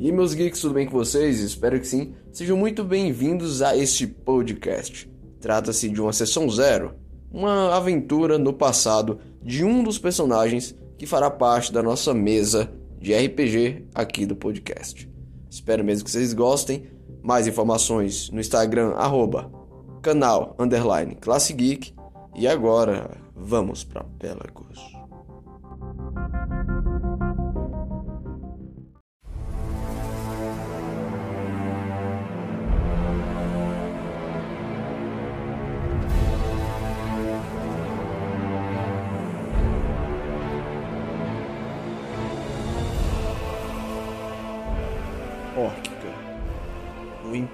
E meus geeks, tudo bem com vocês? Espero que sim. Sejam muito bem-vindos a este podcast. Trata-se de uma sessão zero, uma aventura no passado de um dos personagens que fará parte da nossa mesa de RPG aqui do podcast. Espero mesmo que vocês gostem. Mais informações no Instagram, arroba, canal, underline, Classe Geek. E agora, vamos para Pelagos.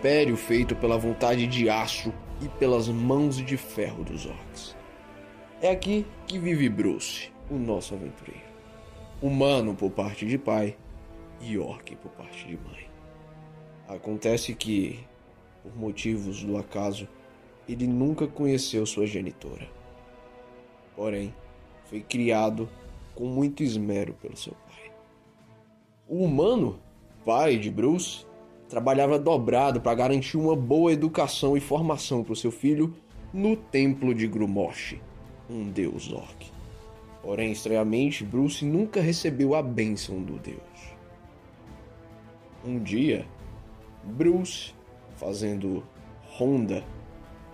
Império feito pela vontade de aço e pelas mãos de ferro dos orcs. É aqui que vive Bruce, o nosso aventureiro. Humano por parte de pai e orc por parte de mãe. Acontece que, por motivos do acaso, ele nunca conheceu sua genitora. Porém, foi criado com muito esmero pelo seu pai. O humano pai de Bruce trabalhava dobrado para garantir uma boa educação e formação para o seu filho no templo de Grumosh, um deus orc. Porém, estranhamente, Bruce nunca recebeu a bênção do deus. Um dia, Bruce, fazendo ronda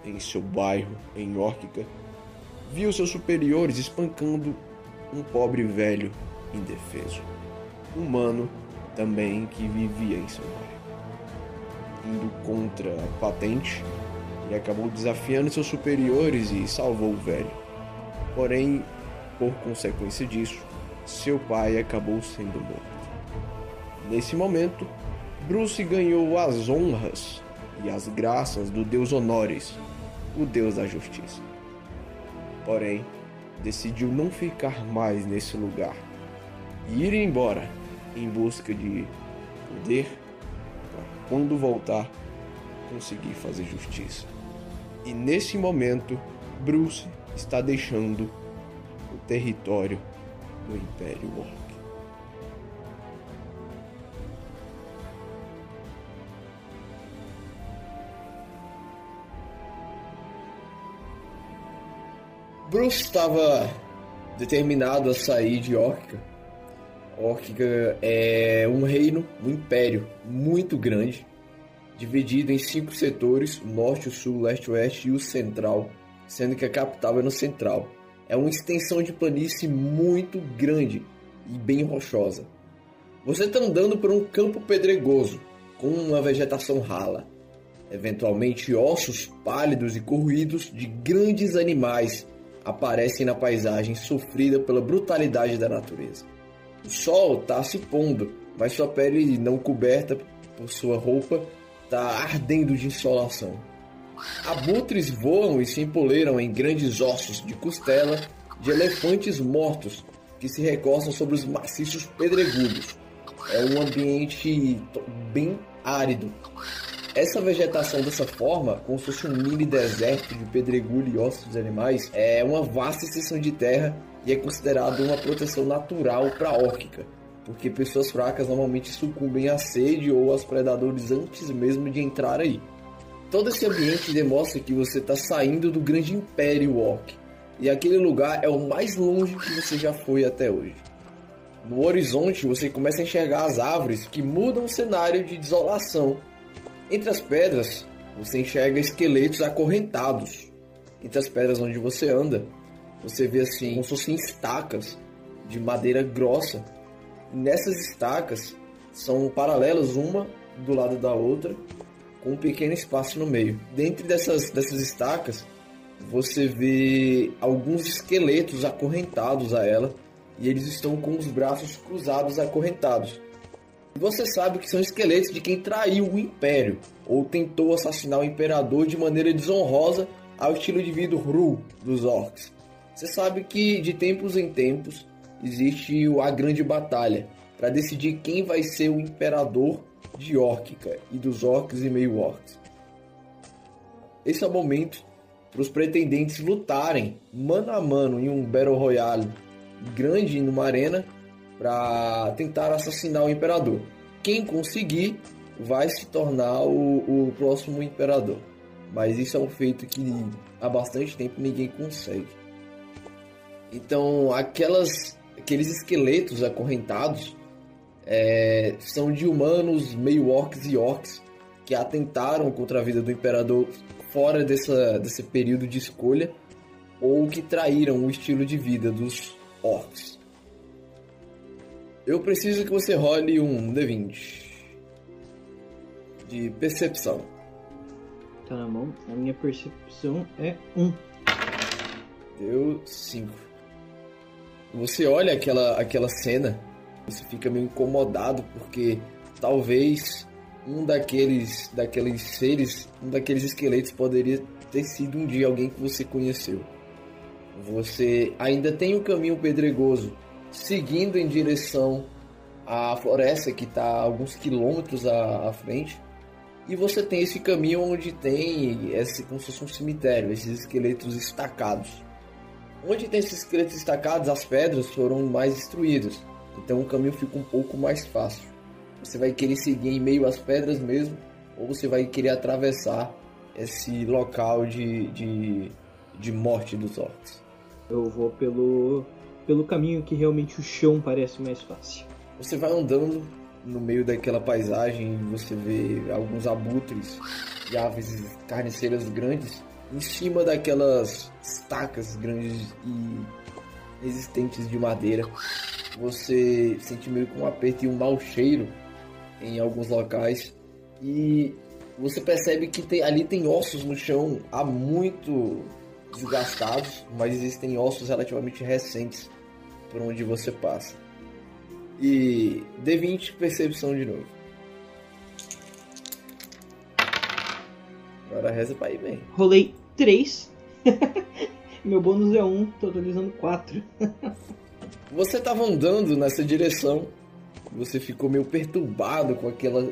em seu bairro em Órquica, viu seus superiores espancando um pobre velho indefeso, humano também que vivia em seu bairro. Indo contra a patente, ele acabou desafiando seus superiores e salvou o velho. Porém, por consequência disso, seu pai acabou sendo morto. Nesse momento, Bruce ganhou as honras e as graças do deus Honores, o deus da justiça. Porém, decidiu não ficar mais nesse lugar e ir embora em busca de poder quando voltar conseguir fazer justiça. E nesse momento, Bruce está deixando o território do Império Orc. Bruce estava determinado a sair de Orca Órquica é um reino, um império muito grande, dividido em cinco setores: norte, sul, leste, oeste e o central, sendo que a capital é no central. É uma extensão de planície muito grande e bem rochosa. Você está andando por um campo pedregoso, com uma vegetação rala. Eventualmente, ossos pálidos e corroídos de grandes animais aparecem na paisagem sofrida pela brutalidade da natureza. O sol está se pondo, mas sua pele não coberta por sua roupa está ardendo de insolação. Abutres voam e se empoleiram em grandes ossos de costela de elefantes mortos que se recostam sobre os maciços pedregulhos. É um ambiente bem árido. Essa vegetação dessa forma, como se fosse um mini deserto de pedregulho e ossos de animais, é uma vasta extensão de terra e é considerado uma proteção natural para órquica, porque pessoas fracas normalmente sucumbem à sede ou aos predadores antes mesmo de entrar aí. Todo esse ambiente demonstra que você está saindo do grande império orc, e aquele lugar é o mais longe que você já foi até hoje. No horizonte você começa a enxergar as árvores que mudam o cenário de desolação. Entre as pedras você enxerga esqueletos acorrentados. Entre as pedras onde você anda, você vê assim, como se fossem estacas de madeira grossa. E nessas estacas são paralelas uma do lado da outra, com um pequeno espaço no meio. Dentro dessas, dessas estacas, você vê alguns esqueletos acorrentados a ela, e eles estão com os braços cruzados acorrentados. Você sabe que são esqueletos de quem traiu o império, ou tentou assassinar o imperador de maneira desonrosa ao estilo de vida Ru dos orcs. Você sabe que de tempos em tempos existe a grande batalha para decidir quem vai ser o imperador de Órquica e dos orcs e meio orcs. Esse é o momento para os pretendentes lutarem mano a mano em um Battle Royale grande numa arena para tentar assassinar o imperador. quem conseguir vai se tornar o, o próximo imperador. Mas isso é um feito que há bastante tempo ninguém consegue. Então, aquelas, aqueles esqueletos acorrentados é, são de humanos, meio orcs e orcs que atentaram contra a vida do imperador fora dessa, desse período de escolha ou que traíram o estilo de vida dos orcs. Eu preciso que você role um D20 de percepção. Tá na mão. A minha percepção é 1. Deu 5. Você olha aquela, aquela cena, você fica meio incomodado porque talvez um daqueles, daqueles seres, um daqueles esqueletos poderia ter sido um dia alguém que você conheceu. Você ainda tem um caminho pedregoso seguindo em direção à floresta que está alguns quilômetros à, à, frente. E você tem esse caminho onde tem esse, como se fosse um cemitério, esses esqueletos estacados. Onde tem esses esqueletos estacados, as pedras foram mais destruídas. Então o caminho fica um pouco mais fácil. Você vai querer seguir em meio às pedras mesmo, ou você vai querer atravessar esse local de, de, de morte dos orcs. Eu vou pelo pelo caminho que realmente o chão parece mais fácil. Você vai andando no meio daquela paisagem, você vê alguns abutres e aves carniceiras grandes em cima daquelas estacas grandes e resistentes de madeira. Você sente meio com um aperto e um mau cheiro em alguns locais e você percebe que tem, ali tem ossos no chão há muito desgastados, mas existem ossos relativamente recentes por onde você passa. E D20 percepção de novo. Agora reza pra ir bem. Rolei 3. Meu bônus é 1, totalizando 4. você tava andando nessa direção. Você ficou meio perturbado com aquela,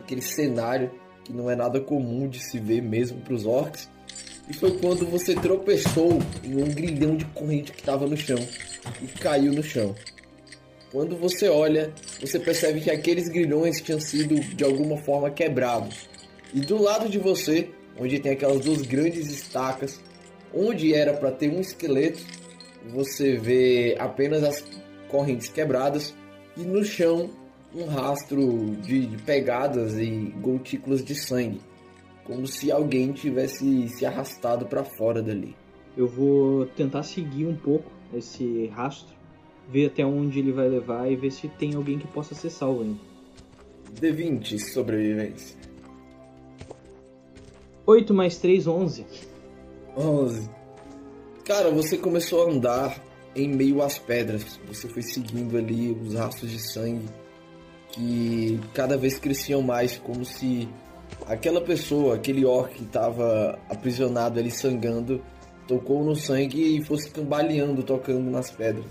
aquele cenário que não é nada comum de se ver mesmo para os orcs. E foi quando você tropeçou em um grilhão de corrente que estava no chão e caiu no chão. Quando você olha, você percebe que aqueles grilhões tinham sido de alguma forma quebrados. E do lado de você, onde tem aquelas duas grandes estacas, onde era para ter um esqueleto, você vê apenas as correntes quebradas e no chão um rastro de pegadas e gotículas de sangue, como se alguém tivesse se arrastado para fora dali. Eu vou tentar seguir um pouco esse rastro, ver até onde ele vai levar e ver se tem alguém que possa ser salvo ainda. D20 sobrevivência. 8 mais 3, 11. 11. Cara, você começou a andar em meio às pedras. Você foi seguindo ali os rastros de sangue que cada vez cresciam mais, como se aquela pessoa, aquele orc que estava aprisionado ali sangrando, tocou no sangue e fosse cambaleando, tocando nas pedras.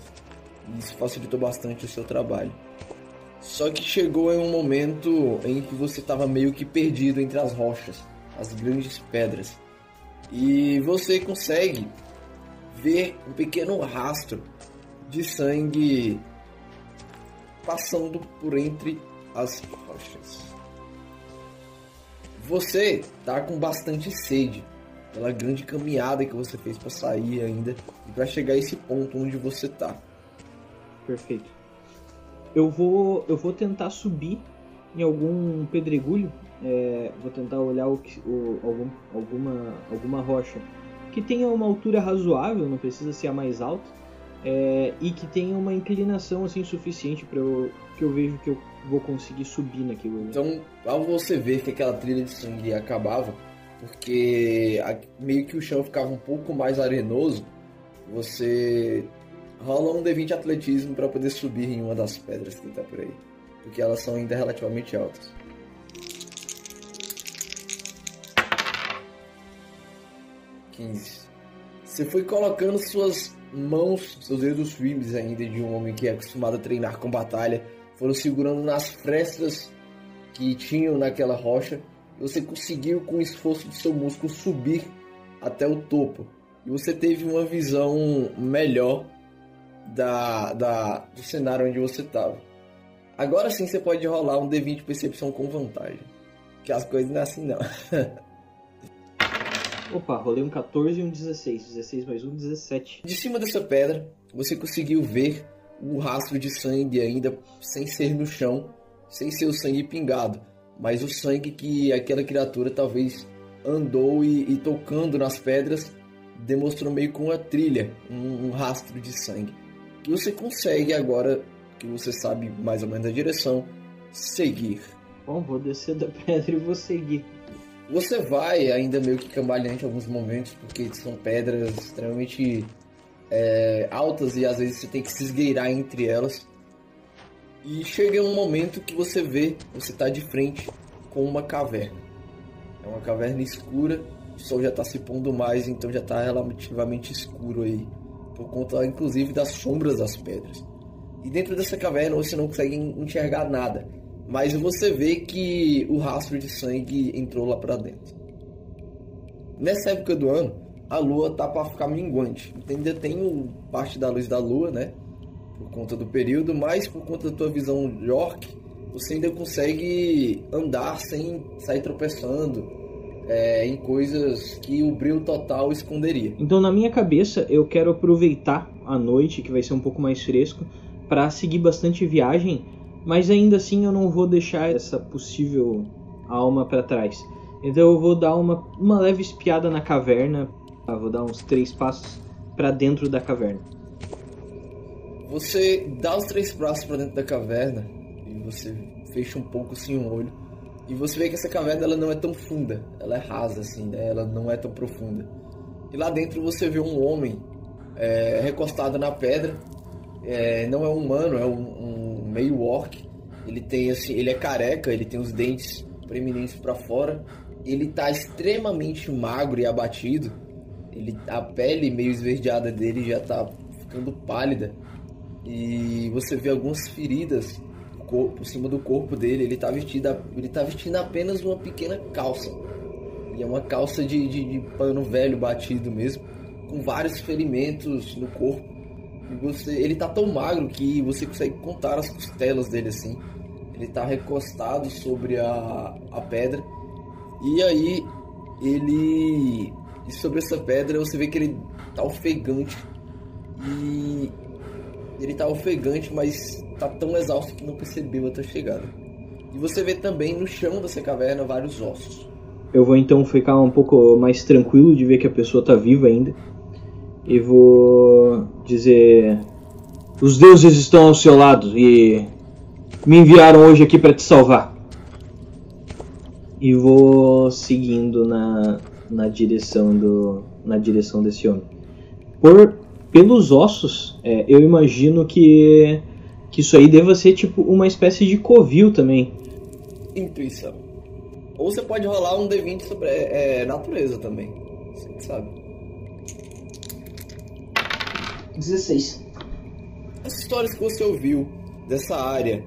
Isso facilitou bastante o seu trabalho. Só que chegou em um momento em que você estava meio que perdido entre as rochas, as grandes pedras. E você consegue ver um pequeno rastro de sangue passando por entre as rochas. Você tá com bastante sede pela grande caminhada que você fez para sair ainda e para chegar a esse ponto onde você tá. Perfeito. Eu vou, eu vou tentar subir em algum pedregulho. É, vou tentar olhar o, o, algum, alguma, alguma rocha que tenha uma altura razoável, não precisa ser a mais alta, é, e que tenha uma inclinação assim suficiente para que eu vejo que eu vou conseguir subir naquilo. Então, ao você ver que aquela trilha de sangue acabava, porque meio que o chão ficava um pouco mais arenoso, você rola um D20 atletismo para poder subir em uma das pedras que tá por aí, porque elas são ainda relativamente altas. Quinze. Você foi colocando suas mãos, seus dedos firmes ainda de um homem que é acostumado a treinar com batalha, foram segurando nas frestas que tinham naquela rocha você conseguiu, com o esforço do seu músculo, subir até o topo. E você teve uma visão melhor da, da, do cenário onde você estava. Agora sim você pode rolar um D20 de percepção com vantagem. Que as coisas não é assim não. Opa, rolei um 14 e um 16. 16 mais um, 17. De cima dessa pedra, você conseguiu ver o rastro de sangue ainda sem ser no chão, sem ser o sangue pingado, mas o sangue que aquela criatura talvez andou e, e tocando nas pedras demonstrou meio com uma trilha, um, um rastro de sangue. Que você consegue agora, que você sabe mais ou menos a direção, seguir. Bom, vou descer da pedra e vou seguir. Você vai ainda meio que cambalhante em alguns momentos, porque são pedras extremamente é, altas e às vezes você tem que se esgueirar entre elas. E chega um momento que você vê, você está de frente com uma caverna. É uma caverna escura, o sol já está se pondo mais, então já está relativamente escuro aí, por conta inclusive das sombras das pedras. E dentro dessa caverna você não consegue enxergar nada mas você vê que o rastro de sangue entrou lá para dentro. Nessa época do ano, a lua tá para ficar minguante. Ainda tem parte da luz da lua, né? Por conta do período, mas por conta da tua visão York, você ainda consegue andar sem sair tropeçando é, em coisas que o brilho total esconderia. Então, na minha cabeça, eu quero aproveitar a noite, que vai ser um pouco mais fresco, para seguir bastante viagem mas ainda assim eu não vou deixar essa possível alma para trás. Então eu vou dar uma, uma leve espiada na caverna. Ah, vou dar uns três passos para dentro da caverna. Você dá os três passos para dentro da caverna e você fecha um pouco assim um olho e você vê que essa caverna ela não é tão funda, ela é rasa assim, né? Ela não é tão profunda. E lá dentro você vê um homem é, recostado na pedra. É, não é um humano, é um, um meio orc. Ele tem assim, ele é careca, ele tem os dentes preeminentes para fora. Ele tá extremamente magro e abatido. Ele a pele meio esverdeada dele já tá ficando pálida. E você vê algumas feridas por cima do corpo dele. Ele tá vestido, ele tá vestindo apenas uma pequena calça. E é uma calça de, de, de pano velho batido mesmo, com vários ferimentos no corpo você, ele tá tão magro que você consegue contar as costelas dele assim. Ele tá recostado sobre a, a pedra. E aí ele. E sobre essa pedra você vê que ele tá ofegante. E ele tá ofegante, mas tá tão exausto que não percebeu a tua chegada. E você vê também no chão dessa caverna vários ossos. Eu vou então ficar um pouco mais tranquilo de ver que a pessoa tá viva ainda e vou dizer: Os deuses estão ao seu lado e me enviaram hoje aqui para te salvar. E vou seguindo na, na direção do na direção desse homem. Por pelos ossos, é, eu imagino que que isso aí deva ser tipo uma espécie de covil também. Intuição. Ou você pode rolar um D20 sobre é, natureza também. Você sabe. 16. As histórias que você ouviu dessa área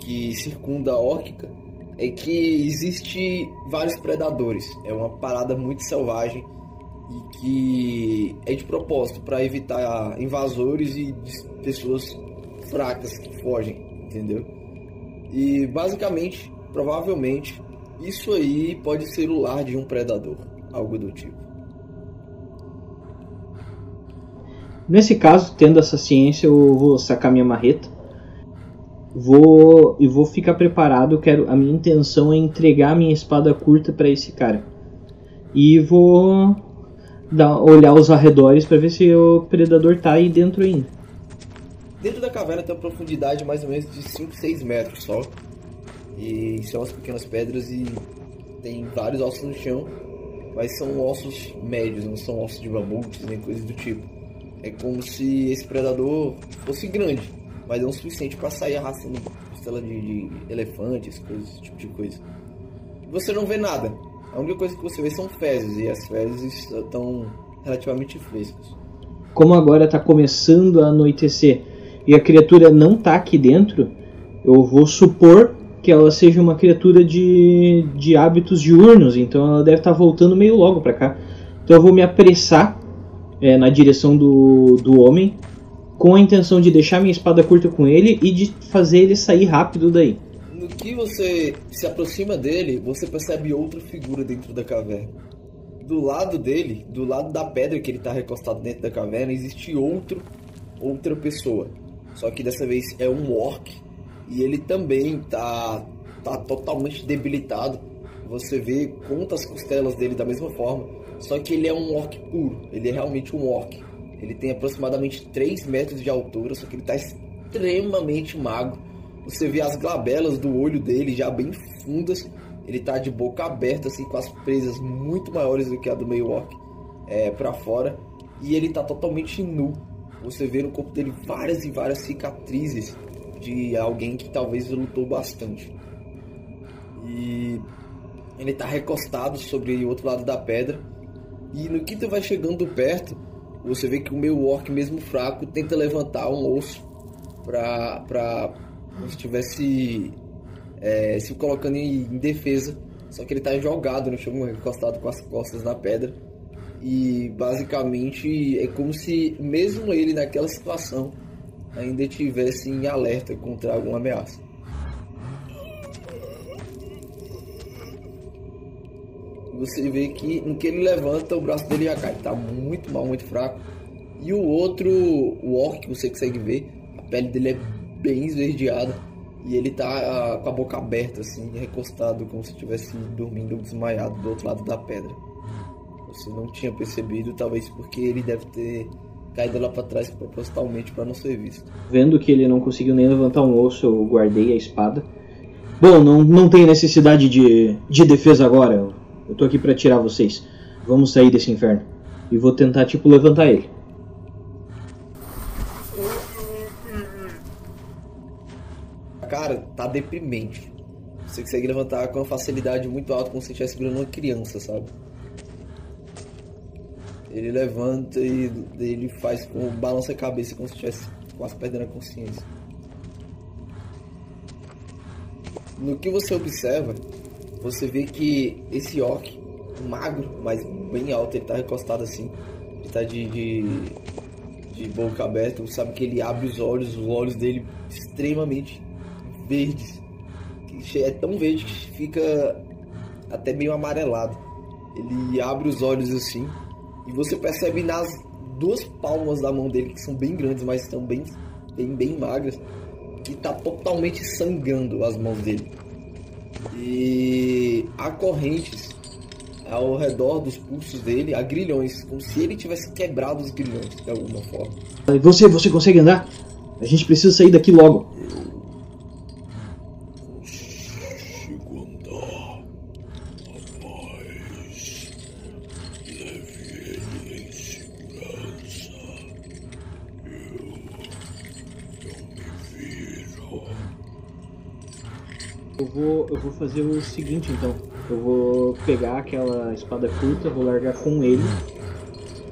que circunda a Órquica é que existe vários predadores. É uma parada muito selvagem e que é de propósito para evitar invasores e pessoas fracas que fogem, entendeu? E basicamente, provavelmente, isso aí pode ser o lar de um predador, algo do tipo. Nesse caso, tendo essa ciência, eu vou sacar minha marreta. Vou e vou ficar preparado. Quero a minha intenção é entregar a minha espada curta para esse cara. E vou dar, olhar os arredores para ver se o predador tá aí dentro ainda. Dentro da caverna tem uma profundidade mais ou menos de 5, 6 metros só. E são as pequenas pedras e tem vários ossos no chão, mas são ossos médios, não são ossos de mamutes nem coisas do tipo. É como se esse predador fosse grande, mas não o suficiente para sair arrastando costela de, de elefantes, coisas, esse tipo de coisa. Você não vê nada. A única coisa que você vê são fezes, e as fezes estão relativamente frescas. Como agora está começando a anoitecer e a criatura não está aqui dentro, eu vou supor que ela seja uma criatura de, de hábitos diurnos, então ela deve estar tá voltando meio logo para cá. Então eu vou me apressar é, na direção do, do homem com a intenção de deixar minha espada curta com ele e de fazer ele sair rápido daí. No que você se aproxima dele, você percebe outra figura dentro da caverna. Do lado dele, do lado da pedra que ele está recostado dentro da caverna, existe outro, outra pessoa. Só que dessa vez é um orc e ele também tá, tá totalmente debilitado. Você vê, conta as costelas dele da mesma forma. Só que ele é um orc puro, ele é realmente um orc. Ele tem aproximadamente 3 metros de altura, só que ele está extremamente magro. Você vê as glabelas do olho dele já bem fundas. Ele está de boca aberta, assim, com as presas muito maiores do que a do meio orc é, para fora. E ele está totalmente nu. Você vê no corpo dele várias e várias cicatrizes de alguém que talvez lutou bastante. E ele está recostado sobre o outro lado da pedra. E no que tu vai chegando perto, você vê que o meu orc, mesmo fraco, tenta levantar um osso pra, pra se estivesse é, se colocando em, em, defesa. Só que ele tá jogado no chão, encostado com as costas na pedra. E basicamente é como se, mesmo ele naquela situação, ainda estivesse em alerta contra alguma ameaça. Você vê que no que ele levanta, o braço dele já cai. Tá muito mal, muito fraco. E o outro, o orc, você consegue ver, a pele dele é bem esverdeada. E ele tá ah, com a boca aberta, assim, recostado, como se estivesse dormindo desmaiado do outro lado da pedra. Você não tinha percebido, talvez porque ele deve ter caído lá para trás propositalmente para não ser visto. Vendo que ele não conseguiu nem levantar um osso, eu guardei a espada. Bom, não, não tem necessidade de, de defesa agora. Eu tô aqui para tirar vocês. Vamos sair desse inferno. E vou tentar, tipo, levantar ele. Cara, tá deprimente. Você consegue levantar com uma facilidade muito alta, como se estivesse segurando uma criança, sabe? Ele levanta e ele faz com balança a cabeça como se estivesse quase perdendo a consciência. No que você observa, você vê que esse orc, magro, mas bem alto, ele tá recostado assim. Ele tá de, de, de boca aberta. Você sabe que ele abre os olhos, os olhos dele extremamente verdes. É tão verde que fica até meio amarelado. Ele abre os olhos assim e você percebe nas duas palmas da mão dele, que são bem grandes, mas estão bem, bem, bem magras, que tá totalmente sangrando as mãos dele. E há correntes ao redor dos pulsos dele, há grilhões, como se ele tivesse quebrado os grilhões de alguma forma. Você, você consegue andar? A gente precisa sair daqui logo. Fazer o seguinte então. Eu vou pegar aquela espada curta, vou largar com ele.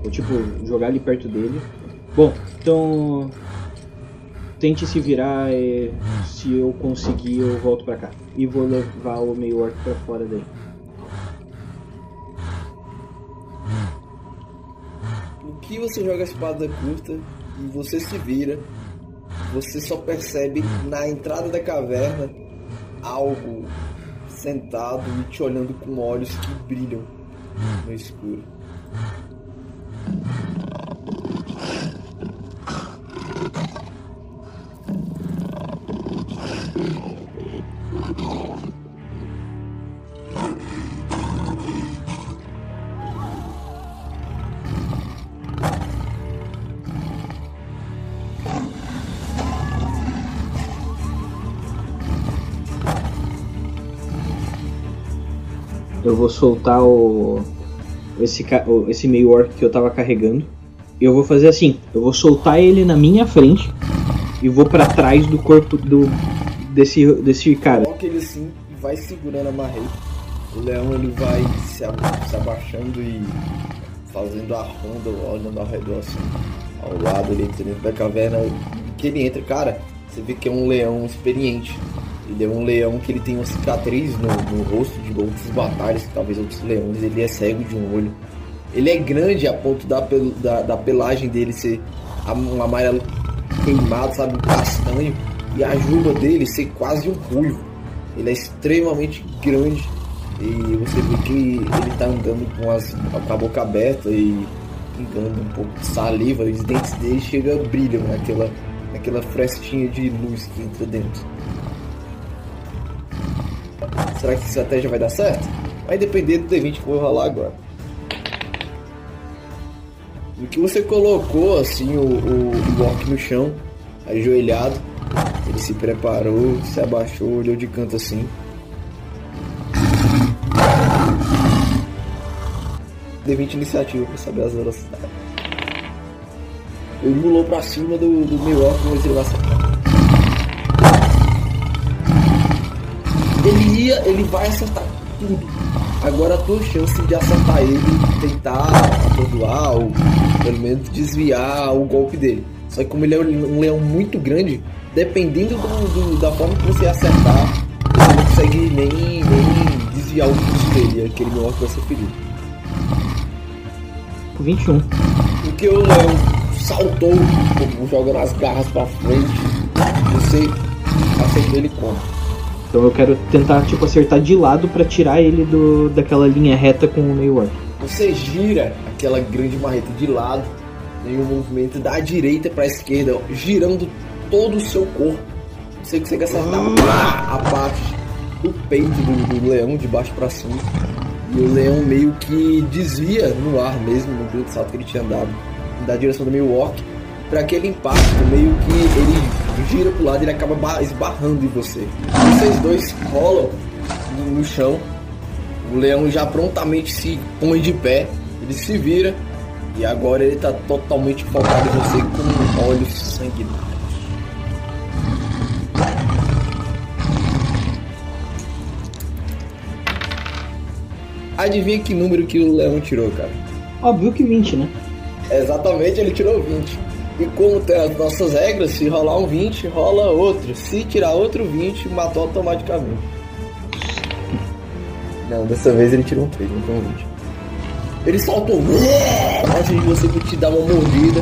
Vou tipo jogar ali perto dele. Bom, então tente se virar se eu conseguir eu volto pra cá. E vou levar o meio orc pra fora daí. O que você joga a espada curta e você se vira, você só percebe na entrada da caverna algo sentado e te olhando com olhos que brilham no escuro. Eu vou soltar o esse, esse meio orc que eu tava carregando. E eu vou fazer assim, eu vou soltar ele na minha frente e vou para trás do corpo do desse desse cara. Coloca ele assim e vai segurando a marreta. O leão ele vai se, abaixando e fazendo a ronda, olhando ao redor assim, ao lado ele dentro da caverna. Que ele entra, cara, você vê que é um leão experiente. Ele é um leão que ele tem uma cicatriz no, no rosto de outras batalhas, talvez outros leões. Ele é cego de um olho. Ele é grande a ponto da, da, da pelagem dele ser um amarelo queimado, sabe, castanho, e a juba dele ser quase um ruivo. Ele é extremamente grande e você vê que ele tá andando com, as, com a boca aberta e pingando um pouco de saliva, os dentes dele chegam brilham naquela, naquela frestinha de luz que entra dentro. Será que a estratégia vai dar certo? Vai depender do D20 que eu vou rolar agora. No que você colocou assim o, o, o Orc no chão, ajoelhado, ele se preparou, se abaixou, olhou de canto assim. D20 iniciativa pra saber as velocidades. Ele pulou pra cima do, do meu Orc, mas ele vai acertar. Ele ia, ele vai acertar tudo. Agora a tua chance de acertar ele, tentar atordoar ou pelo menos desviar o golpe dele. Só que como ele é um leão muito grande, dependendo do, do, da forma que você acertar, você não consegue nem, nem desviar o pulso dele, aquele meu orc vai ser ferido. 21. Porque o leão saltou, jogando as garras pra frente, você acertou ele como? Então eu quero tentar tipo acertar de lado para tirar ele do daquela linha reta com o meio orc. Você gira aquela grande marreta de lado em um movimento da direita para a esquerda, girando todo o seu corpo. Você consegue acertar a parte do peito do, do leão de baixo para cima. E o leão meio que desvia no ar mesmo, no grande salto que ele tinha dado, da direção do meio orc para aquele impacto, meio que ele gira pro lado e ele acaba esbarrando em você. Vocês dois rolam no chão, o leão já prontamente se põe de pé, ele se vira e agora ele tá totalmente focado em você com olhos sanguinários. Adivinha que número que o leão tirou, cara? Óbvio que 20, né? Exatamente, ele tirou 20. E como tem as nossas regras, se rolar um 20, rola outro. Se tirar outro 20, matou automaticamente. Não, dessa vez ele tirou um 3, não foi um 20. Ele saltou antes de você te dar uma mordida.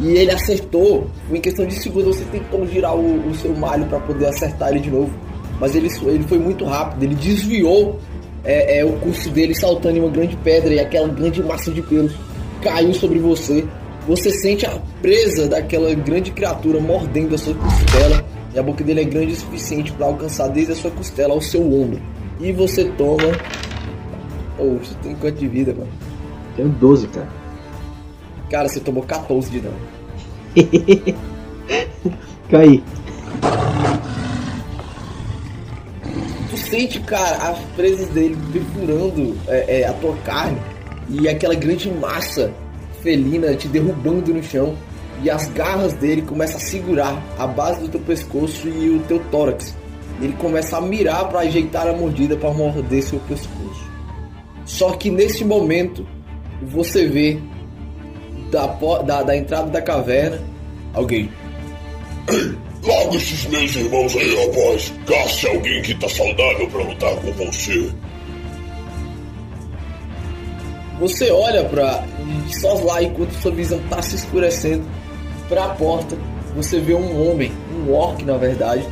E ele acertou. Em questão de segundos você tentou girar o, o seu malho para poder acertar ele de novo. Mas ele, ele foi muito rápido. Ele desviou é, é, o curso dele saltando em uma grande pedra. E aquela grande massa de pelos caiu sobre você. Você sente a presa daquela grande criatura mordendo a sua costela. E a boca dele é grande o suficiente para alcançar desde a sua costela ao seu ombro. E você toma. Oh, você tem quanto de vida, mano? Tenho 12, cara. Cara, você tomou 14 de dano. Caí. Tu sente, cara, as presas dele perfurando é, é, a tua carne e aquela grande massa felina te derrubando no chão e as garras dele começam a segurar a base do teu pescoço e o teu tórax. Ele começa a mirar para ajeitar a mordida para morder seu pescoço. Só que nesse momento você vê da, da, da entrada da caverna alguém. Larga esses meus irmãos aí, rapaz. Caça alguém que tá saudável para lutar com você. Você olha para só lá enquanto sua visão tá se escurecendo para a porta. Você vê um homem, um orc na verdade,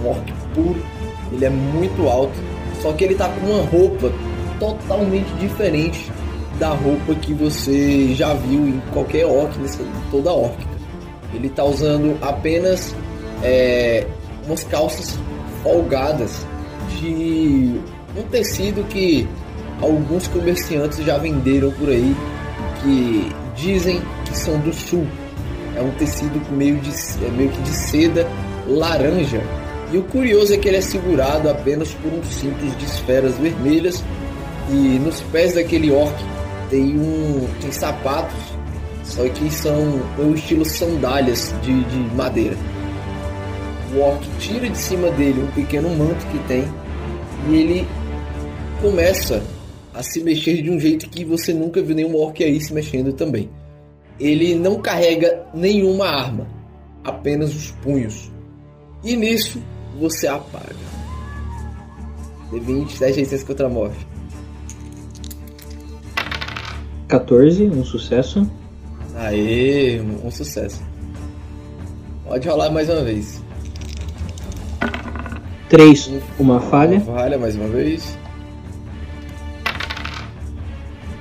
um orc puro. Ele é muito alto, só que ele tá com uma roupa totalmente diferente da roupa que você já viu em qualquer orc, nessa, toda orc. Ele tá usando apenas é, umas calças folgadas de um tecido que alguns comerciantes já venderam por aí que dizem que são do sul. É um tecido meio, de, é meio que de seda laranja. E o curioso é que ele é segurado apenas por uns cintos de esferas vermelhas e nos pés daquele orc tem um tem sapatos, só que são o estilo sandálias de, de madeira. O orc tira de cima dele um pequeno manto que tem e ele começa a se mexer de um jeito que você nunca viu nenhum orc aí se mexendo também. Ele não carrega nenhuma arma, apenas os punhos. E nisso você apaga. D20, 10 resistência contra a morte. 14, um sucesso. Aê, um sucesso. Pode rolar mais uma vez. Três, uma falha. Uma falha mais uma vez.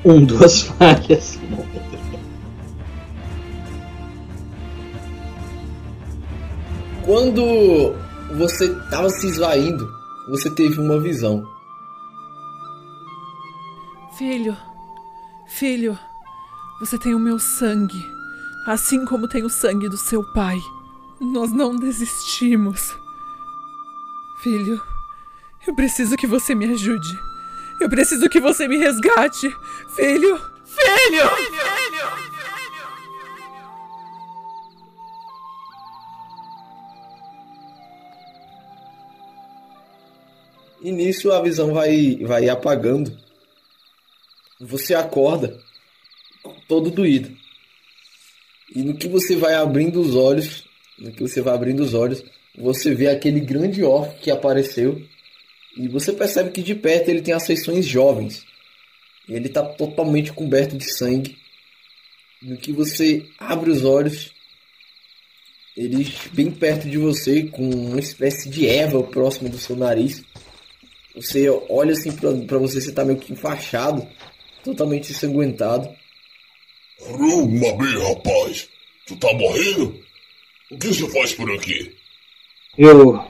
Um, duas falhas. Quando você estava se esvaindo, você teve uma visão. Filho, filho, você tem o meu sangue, assim como tem o sangue do seu pai. Nós não desistimos. Filho, eu preciso que você me ajude. Eu preciso que você me resgate. Filho, filho! filho! E nisso a visão vai, vai apagando. Você acorda todo doído. E no que você vai abrindo os olhos, no que você vai abrindo os olhos, você vê aquele grande orc que apareceu. E você percebe que de perto ele tem as feições jovens. E ele está totalmente coberto de sangue. No que você abre os olhos, ele bem perto de você, com uma espécie de erva próximo do seu nariz. Você olha assim para você, você tá meio que enfaixado, totalmente ensanguentado. Arruma bem, rapaz. Tu tá morrendo? O que você faz por aqui? Eu.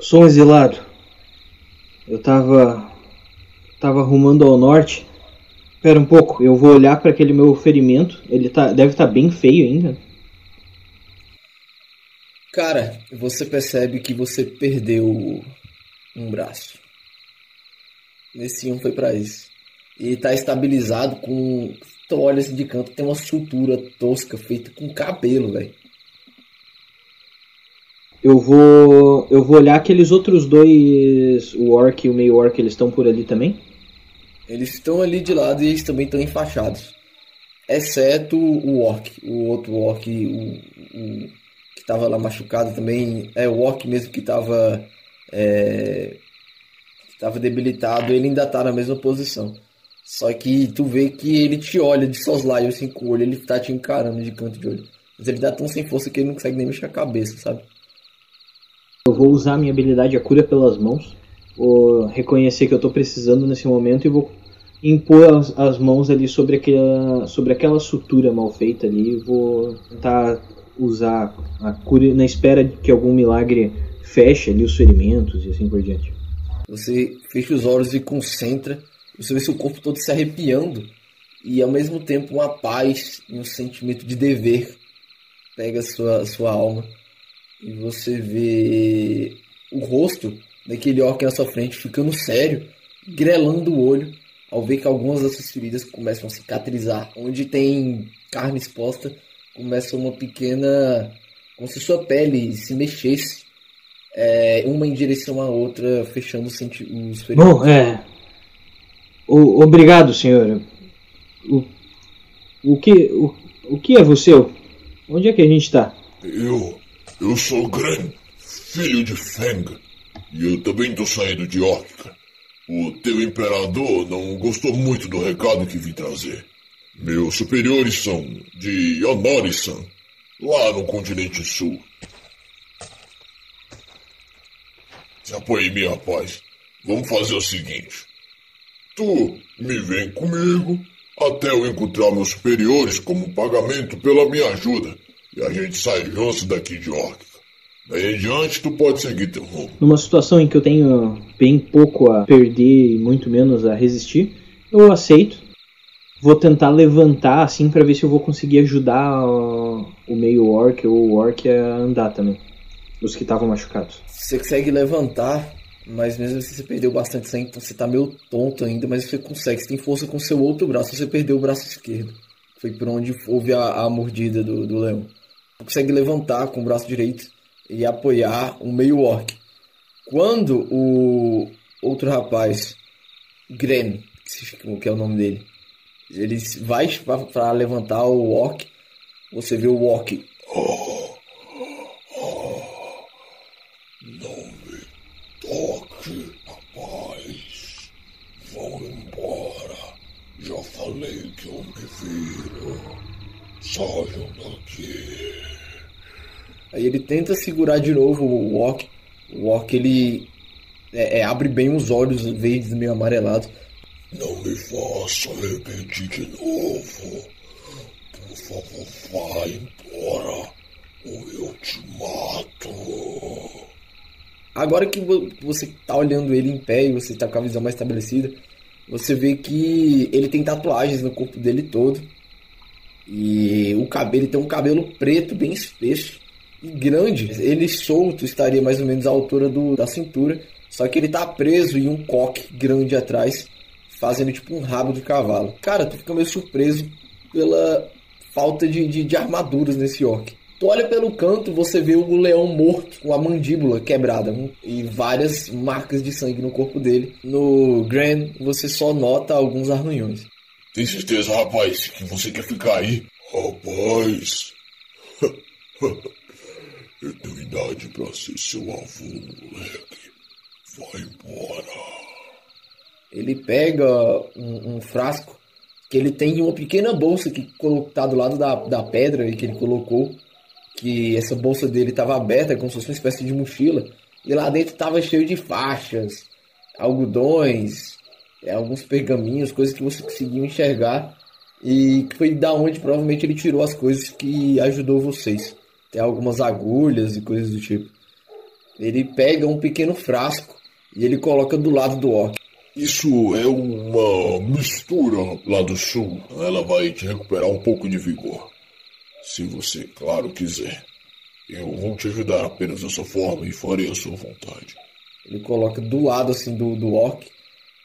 Sou um exilado. Eu tava. Tava arrumando ao norte. Espera um pouco, eu vou olhar para aquele meu ferimento. Ele tá, deve estar tá bem feio ainda. Cara, você percebe que você perdeu um braço. Nesse um foi para isso. E tá estabilizado com. Tu olha assim de canto, tem uma sutura tosca feita com cabelo, velho. Eu vou. Eu vou olhar aqueles outros dois. O Orc e o meio Orc, eles estão por ali também? Eles estão ali de lado e eles também estão enfaixados. Exceto o Orc. O outro Orc, o, o estava lá machucado também, é o Orc mesmo que estava é, estava debilitado, ele ainda está na mesma posição. Só que tu vê que ele te olha de soslaio assim com o olho, ele tá te encarando de canto de olho. Mas ele dá tão sem força que ele não consegue nem mexer a cabeça, sabe? Eu vou usar minha habilidade a cura pelas mãos. Vou reconhecer que eu estou precisando nesse momento e vou impor as, as, mãos ali sobre aquela, sobre aquela sutura mal feita ali. Vou tentar usar a cura na espera de que algum milagre feche ali os ferimentos e assim por diante. Você fecha os olhos e concentra, você vê seu corpo todo se arrepiando e ao mesmo tempo uma paz e um sentimento de dever pega sua sua alma e você vê o rosto daquele orc na sua frente ficando sério, grelando o olho ao ver que algumas dessas feridas começam a cicatrizar, onde tem carne exposta começa uma pequena. como se sua pele se mexesse, é, uma em direção à outra, fechando os ferimentos. Bom, é. O, obrigado, senhor. O, o, que, o, o que é você? Onde é que a gente está? Eu. Eu sou Gren, filho de Feng. E eu também tô saindo de Orca. O teu imperador não gostou muito do recado que vim trazer. Meus superiores são de Yonori-san, lá no continente sul. Se apoie me rapaz. Vamos fazer o seguinte. Tu me vem comigo até eu encontrar meus superiores como pagamento pela minha ajuda. E a gente sai juntos daqui de Orca. Daí em diante tu pode seguir teu rumo. Numa situação em que eu tenho bem pouco a perder e muito menos a resistir, eu aceito Vou tentar levantar assim para ver se eu vou conseguir ajudar o, meio orc ou o orc a andar também. Os que estavam machucados. Você consegue levantar, mas mesmo assim você perdeu bastante sangue, então você tá meio tonto ainda, mas você consegue. Você tem força com o seu outro braço, você perdeu o braço esquerdo. Foi por onde houve a, a mordida do, do leão. Consegue levantar com o braço direito e apoiar o meio orc. Quando o outro rapaz, Gren, que é o nome dele, ele vai para levantar o Orc. Você vê o Orc. Não me toque, rapaz. Vão embora. Já falei que eu me viro. Saiam. Aí ele tenta segurar de novo o Walk. O Walk ele é, é, abre bem os olhos verdes meio amarelados. Não me faça repetir de novo. Por favor, vá embora. Ou eu te mato. Agora que você tá olhando ele em pé e você tá com a visão mais estabelecida, você vê que ele tem tatuagens no corpo dele todo. E o cabelo, ele tem um cabelo preto bem espesso e grande. Ele solto estaria mais ou menos à altura do, da cintura. Só que ele tá preso em um coque grande atrás, fazendo tipo um rabo de cavalo. Cara, tu fica meio surpreso pela falta de, de, de armaduras nesse orc. Tu olha pelo canto, você vê o leão morto, com a mandíbula quebrada e várias marcas de sangue no corpo dele. No Grand, você só nota alguns arranhões. Tem certeza, rapaz, que você quer ficar aí? Rapaz. Pra ser seu avô, moleque. Vai embora. Ele pega um, um frasco que ele tem uma pequena bolsa que tá do lado da, da pedra que ele colocou. Que essa bolsa dele estava aberta, como se fosse uma espécie de mochila. E lá dentro estava cheio de faixas, algodões, é, alguns pergaminhos, coisas que você conseguiu enxergar. E foi da onde provavelmente ele tirou as coisas que ajudou vocês. Tem algumas agulhas e coisas do tipo. Ele pega um pequeno frasco e ele coloca do lado do orc. Isso é uma mistura lá do sul. Ela vai te recuperar um pouco de vigor. Se você, claro, quiser. Eu vou te ajudar apenas dessa forma e farei a sua vontade. Ele coloca do lado assim do, do orc,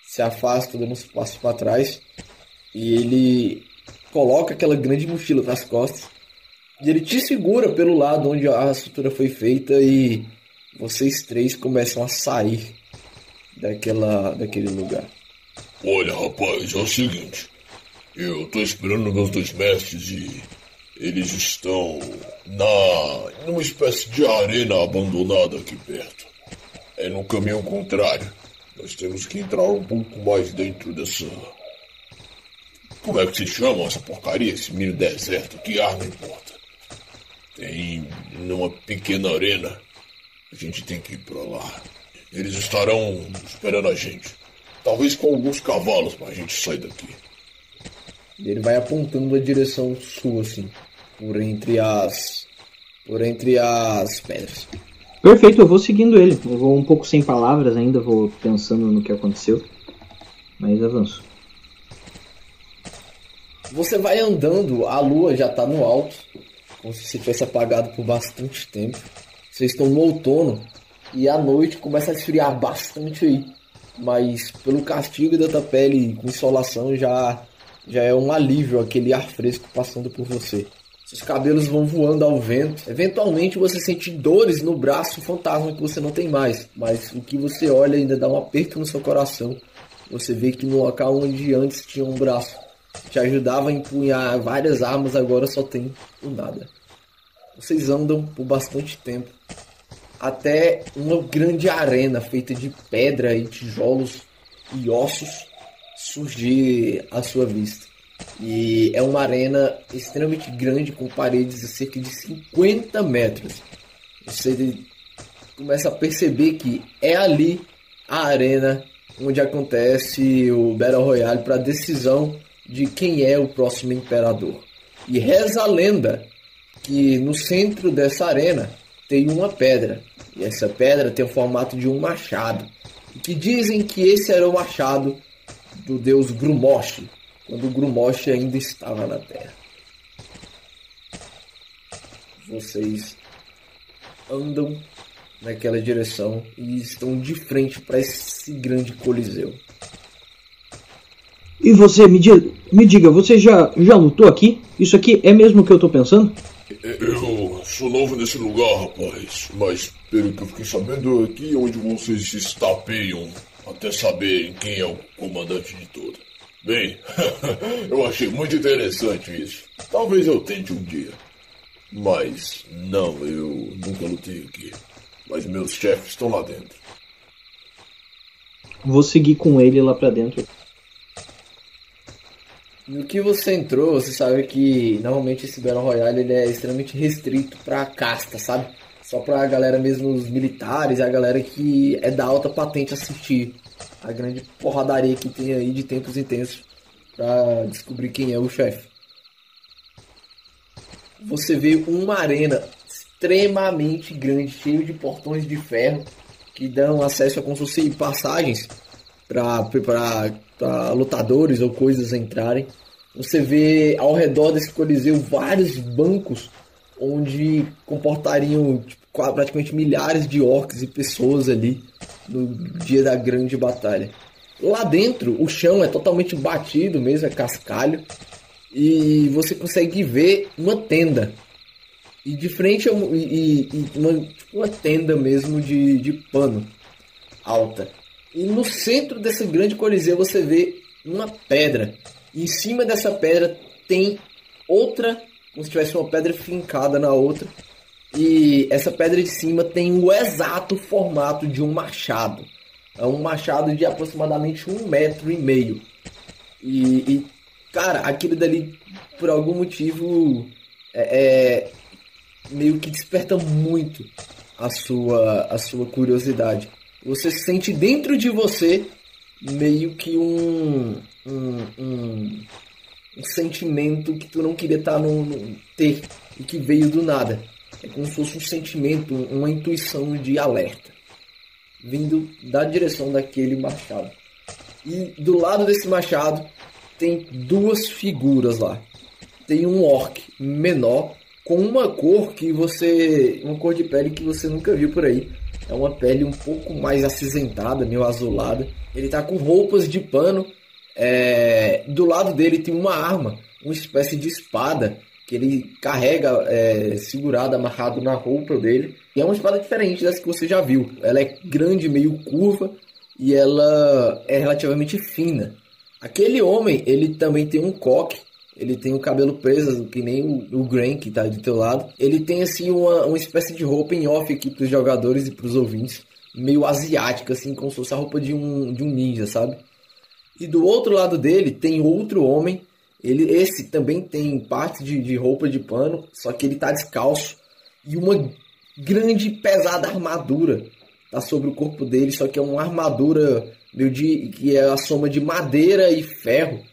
se afasta, dando uns passos para trás, e ele coloca aquela grande mochila nas costas ele te segura pelo lado onde a estrutura foi feita e vocês três começam a sair daquela, daquele lugar. Olha, rapaz, é o seguinte. Eu tô esperando meus dois mestres e eles estão na numa espécie de arena abandonada aqui perto. É no caminho contrário. Nós temos que entrar um pouco mais dentro dessa. Como é que se chama essa porcaria, esse mini deserto? Que ar não importa. Tem numa pequena arena. A gente tem que ir pra lá. Eles estarão esperando a gente. Talvez com alguns cavalos pra gente sair daqui. Ele vai apontando a direção sul, assim. Por entre as. Por entre as pedras. Perfeito, eu vou seguindo ele. Eu vou um pouco sem palavras ainda, vou pensando no que aconteceu. Mas avanço. Você vai andando, a lua já tá no alto como se tivesse apagado por bastante tempo. Vocês estão no outono e à noite começa a esfriar bastante aí. Mas pelo castigo da tua pele com insolação já, já é um alívio aquele ar fresco passando por você. Seus cabelos vão voando ao vento. Eventualmente você sente dores no braço fantasma que você não tem mais. Mas o que você olha ainda dá um aperto no seu coração. Você vê que no local onde antes tinha um braço te ajudava a empunhar várias armas, agora só tem o nada. Vocês andam por bastante tempo até uma grande arena feita de pedra e tijolos e ossos surgir à sua vista. E é uma arena extremamente grande com paredes de cerca de 50 metros. Você começa a perceber que é ali a arena onde acontece o Battle Royale para decisão de quem é o próximo imperador. E reza a lenda que no centro dessa arena tem uma pedra. E essa pedra tem o formato de um machado. E que dizem que esse era o machado do deus Grumosh, quando Grumosh ainda estava na Terra. Vocês andam naquela direção e estão de frente para esse grande coliseu. E você, me diga, me diga, você já, já lutou aqui? Isso aqui é mesmo o que eu tô pensando? Eu sou novo nesse lugar, rapaz. Mas pelo que eu fiquei sabendo, aqui é onde vocês se estapeiam até saberem quem é o comandante de tudo. Bem, eu achei muito interessante isso. Talvez eu tente um dia. Mas não, eu nunca lutei aqui. Mas meus chefes estão lá dentro. Vou seguir com ele lá pra dentro. No que você entrou, você sabe que normalmente esse Battle Royale ele é extremamente restrito pra casta, sabe? Só pra galera mesmo, os militares, a galera que é da alta patente assistir a grande porradaria que tem aí de tempos intensos pra descobrir quem é o chefe. Você vê uma arena extremamente grande, cheio de portões de ferro que dão acesso a como se fosse passagens para lutadores ou coisas entrarem. Você vê ao redor desse coliseu vários bancos onde comportariam tipo, praticamente milhares de orcs e pessoas ali no dia da grande batalha. Lá dentro, o chão é totalmente batido mesmo, é cascalho, e você consegue ver uma tenda e de frente é e, e uma, tipo uma tenda mesmo de, de pano alta. E no centro desse grande coliseu você vê uma pedra. Em cima dessa pedra tem outra, como se tivesse uma pedra fincada na outra. E essa pedra de cima tem o exato formato de um machado. É um machado de aproximadamente um metro e meio. E, e cara, aquilo dali, por algum motivo, é, é meio que desperta muito a sua, a sua curiosidade. Você sente dentro de você meio que um, um, um, um sentimento que tu não queria tá no, no, ter e que veio do nada. É como se fosse um sentimento, uma intuição de alerta, vindo da direção daquele machado. E do lado desse machado tem duas figuras lá. Tem um orc menor com uma cor que você. uma cor de pele que você nunca viu por aí. É uma pele um pouco mais acinzentada, meio azulada. Ele tá com roupas de pano. É, do lado dele tem uma arma, uma espécie de espada que ele carrega é, segurado, amarrado na roupa dele. E é uma espada diferente dessa que você já viu. Ela é grande, meio curva e ela é relativamente fina. Aquele homem, ele também tem um coque ele tem o cabelo preso, que nem o, o Grant, que tá do teu lado. Ele tem, assim, uma, uma espécie de roupa em off aqui pros jogadores e pros ouvintes. Meio asiática, assim, como se fosse a roupa de um, de um ninja, sabe? E do outro lado dele tem outro homem. Ele, esse também tem parte de, de roupa de pano, só que ele tá descalço. E uma grande pesada armadura tá sobre o corpo dele, só que é uma armadura de que é a soma de madeira e ferro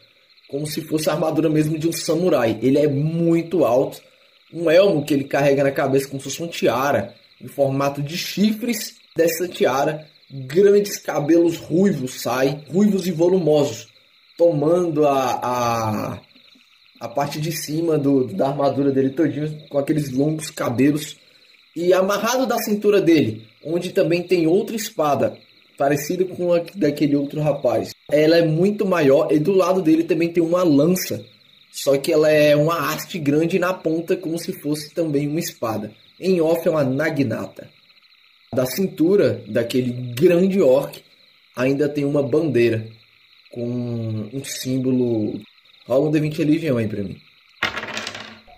como se fosse a armadura mesmo de um samurai. Ele é muito alto, um elmo que ele carrega na cabeça como se fosse um tiara, em formato de chifres dessa tiara, grandes cabelos ruivos saem, ruivos e volumosos, tomando a, a, a parte de cima do, da armadura dele todinho, com aqueles longos cabelos, e amarrado da cintura dele, onde também tem outra espada, parecida com a daquele outro rapaz ela é muito maior e do lado dele também tem uma lança. Só que ela é uma haste grande na ponta, como se fosse também uma espada. Em off é uma nagnata. Da cintura daquele grande orc ainda tem uma bandeira com um símbolo. Rola um D20 religião aí pra mim.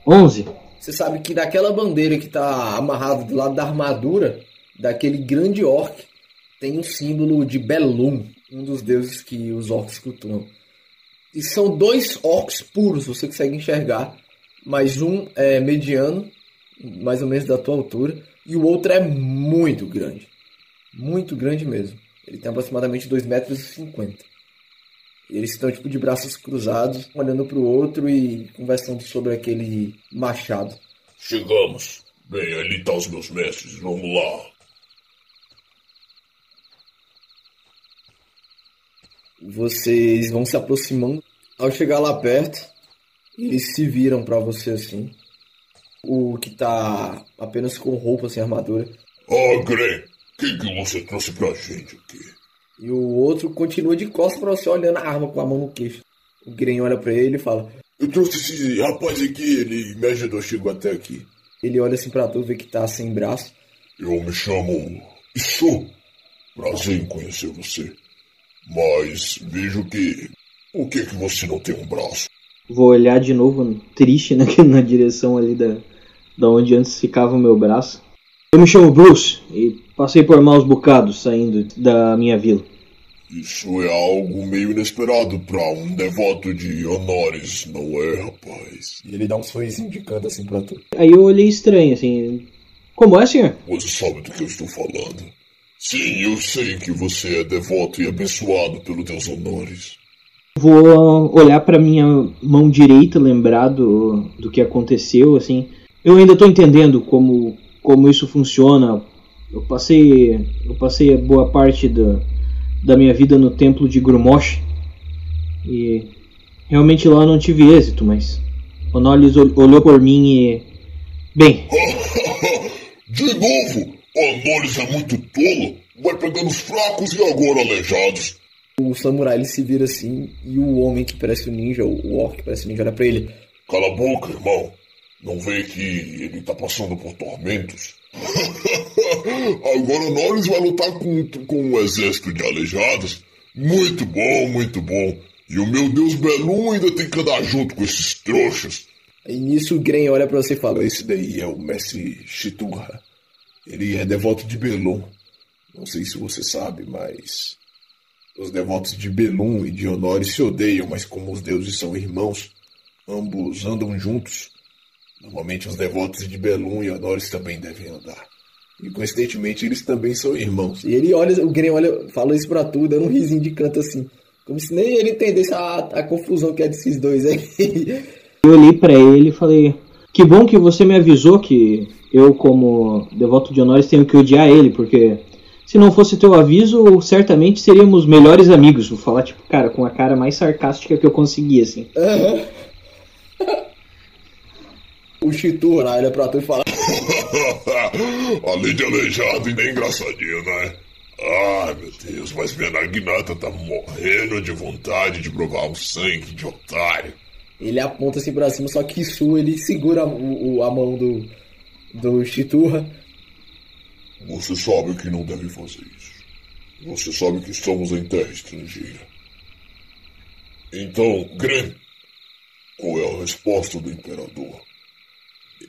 11. Você sabe que daquela bandeira que tá amarrada do lado da armadura daquele grande orc tem um símbolo de Belum, um dos deuses que os orcs cultuam. E são dois orcs puros, você consegue enxergar, mas um é mediano, mais ou menos da tua altura, e o outro é muito grande. Muito grande mesmo. Ele tem aproximadamente 2,50 metros. E eles estão tipo de braços cruzados, olhando para o outro e conversando sobre aquele machado. Chegamos. Bem, ali estão tá os meus mestres. Vamos lá. Vocês vão se aproximando. Ao chegar lá perto, eles se viram para você assim. O que tá apenas com roupa sem armadura. Oh, Gren, o que, que você trouxe pra gente aqui? E o outro continua de costas pra você, olhando a arma com a mão no queixo. O Gren olha para ele e fala: Eu trouxe esse rapaz aqui, ele me ajudou, chegou até aqui. Ele olha assim pra tu, vê que tá sem braço. Eu me chamo Isso. Prazer em conhecer você. Mas vejo que. Por que, que você não tem um braço? Vou olhar de novo, triste, na, na direção ali da, da onde antes ficava o meu braço. Eu me chamo Bruce e passei por maus bocados saindo da minha vila. Isso é algo meio inesperado para um devoto de honores, não é, rapaz? E ele dá um sorriso indicando assim pra tu. Aí eu olhei estranho, assim. Como é, senhor? Você sabe do que eu estou falando. Sim, eu sei que você é devoto e abençoado pelos teus honores. Vou olhar pra minha mão direita, lembrar do, do que aconteceu, assim. Eu ainda tô entendendo como, como isso funciona. Eu passei, eu passei boa parte da, da minha vida no templo de Grumosh. E realmente lá não tive êxito, mas Onolis ol- olhou por mim e. Bem, De novo, Honores é muito tolo. Vai pegando os fracos e agora aleijados. O samurai ele se vira assim e o homem que parece um ninja, o orc que parece um ninja, olha pra ele. Cala a boca, irmão. Não vê que ele tá passando por tormentos? Agora Norris vai lutar com, com um exército de aleijados? Muito bom, muito bom. E o meu Deus Belum ainda tem que andar junto com esses trouxas. Aí nisso o Gren olha pra você e fala: Esse daí é o mestre Chiturra. Ele é devoto de Belum. Não sei se você sabe, mas. Os devotos de Belum e de Honores se odeiam, mas como os deuses são irmãos, ambos andam juntos. Normalmente os devotos de Belum e Honores também devem andar. E coincidentemente eles também são irmãos. E ele olha, o Gren olha, fala isso pra tu, dando um risinho de canto assim. Como se nem ele entendesse a, a confusão que é desses dois aí. eu olhei pra ele e falei: Que bom que você me avisou que eu, como devoto de honores, tenho que odiar ele, porque se não fosse teu aviso, certamente seríamos melhores amigos. Vou falar, tipo, cara, com a cara mais sarcástica que eu consegui, assim. o Chiturra olha pra tu e fala: Além de aleijado e nem engraçadinho, né? Ai, meu Deus, mas minha Naginata tá morrendo de vontade de provar um sangue de otário. Ele aponta assim pra cima, só que isso ele segura o, o- a mão do, do Chiturra. Você sabe que não deve fazer isso. Você sabe que estamos em terra estrangeira. Então, Gren, qual é a resposta do imperador?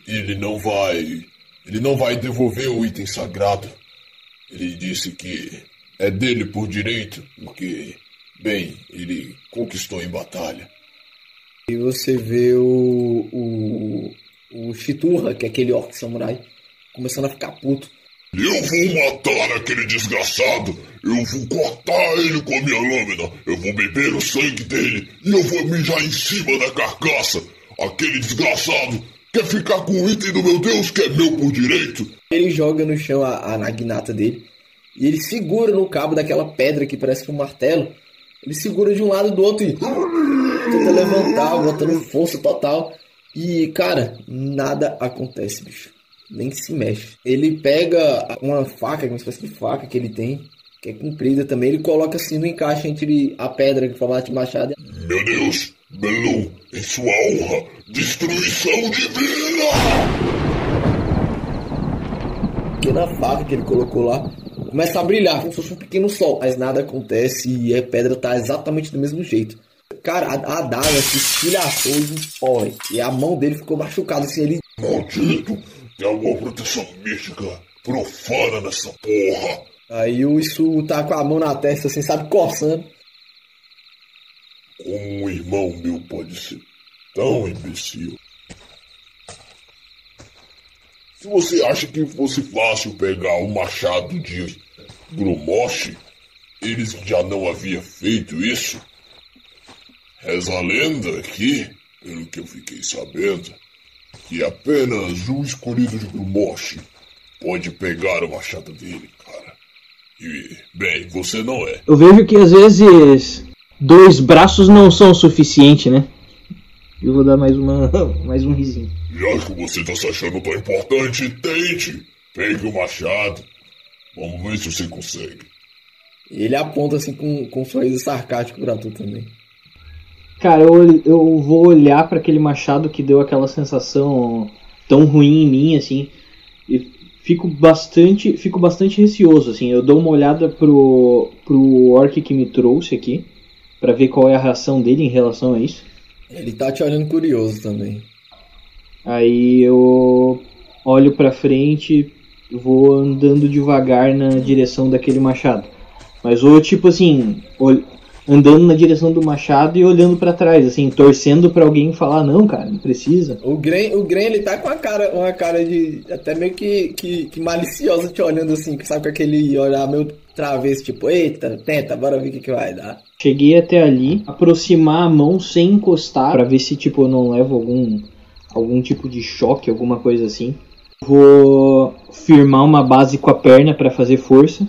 Ele não vai. Ele não vai devolver o item sagrado. Ele disse que é dele por direito, porque, bem, ele conquistou em batalha. E você vê o, o, o Chiturra, que é aquele orc samurai, começando a ficar puto. Eu vou matar aquele desgraçado! Eu vou cortar ele com a minha lâmina! Eu vou beber o sangue dele e eu vou mijar em cima da carcaça! Aquele desgraçado quer ficar com o item do meu Deus que é meu por direito! Ele joga no chão a, a naginata dele e ele segura no cabo daquela pedra que parece um martelo. Ele segura de um lado e do outro e tenta levantar, botando força total. E, cara, nada acontece, bicho. Nem se mexe. Ele pega uma faca, uma espécie de faca que ele tem, que é comprida também. Ele coloca assim no encaixe entre a pedra que formato de machado Meu Deus, Belum, em sua honra, destruição divina! pequena faca que ele colocou lá começa a brilhar, como se fosse um pequeno sol, mas nada acontece e a pedra tá exatamente do mesmo jeito. Cara, a, a adaga se estilhaçou e empurra, e a mão dele ficou machucada assim, ele Maldito, tem alguma proteção mística profana nessa porra! Aí o Isu tá com a mão na testa, assim, sabe, coçando. Como um irmão meu pode ser tão imbecil? Se você acha que fosse fácil pegar o machado de Grumoshi, eles já não haviam feito isso? Reza a lenda aqui, pelo que eu fiquei sabendo, que apenas um escolhido de Grumoshi pode pegar o machado dele, cara. E, bem, você não é. Eu vejo que às vezes dois braços não são o suficiente, né? Eu vou dar mais uma mais um risinho. Já que você tá se achando tão importante, tente. Pegue o machado. Vamos ver se você consegue. E ele aponta assim com, com um sorriso sarcástico pra tu também. Cara, eu, eu vou olhar para aquele machado que deu aquela sensação tão ruim em mim, assim, e fico bastante, fico bastante receoso, assim. Eu dou uma olhada pro, pro orc que me trouxe aqui, para ver qual é a reação dele em relação a isso. Ele tá te olhando curioso também. Aí eu olho pra frente, vou andando devagar na direção daquele machado. Mas ou tipo assim, andando na direção do machado e olhando para trás, assim, torcendo para alguém falar, não, cara, não precisa. O Gren, o Gren ele tá com uma cara, uma cara de até meio que, que, que maliciosa te olhando assim, que sabe com aquele olhar meio travesso, tipo, eita, tenta, bora ver o que, que vai dar. Cheguei até ali, aproximar a mão sem encostar, para ver se tipo eu não levo algum algum tipo de choque, alguma coisa assim. Vou firmar uma base com a perna para fazer força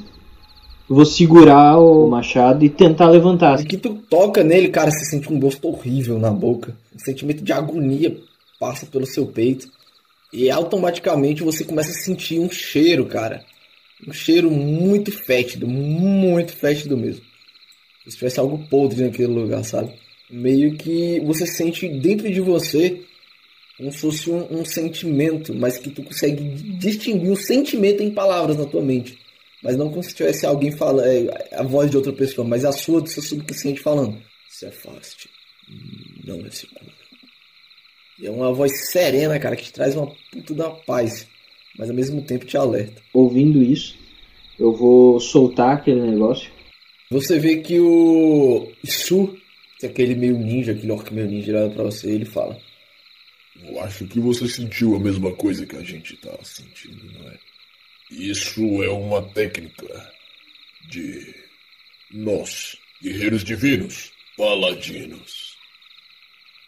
vou segurar o machado e tentar levantar. E que tu toca nele, cara, você sente um gosto horrível na boca. Um sentimento de agonia passa pelo seu peito. E automaticamente você começa a sentir um cheiro, cara. Um cheiro muito fétido, muito fétido mesmo. Se tivesse algo podre naquele lugar, sabe? Meio que você sente dentro de você como se fosse um, um sentimento, mas que tu consegue distinguir o sentimento em palavras na tua mente mas não como se tivesse alguém falando, é, a voz de outra pessoa, mas a sua do seu subconsciente falando. Se afaste, não é seguro. E é uma voz serena, cara, que te traz uma puta da paz, mas ao mesmo tempo te alerta. Ouvindo isso, eu vou soltar aquele negócio. Você vê que o Su, que é aquele meio ninja, aquele orc meio ninja, olha pra você e ele fala. Eu acho que você sentiu a mesma coisa que a gente tá sentindo, não é? Isso é uma técnica de nós, guerreiros divinos, paladinos.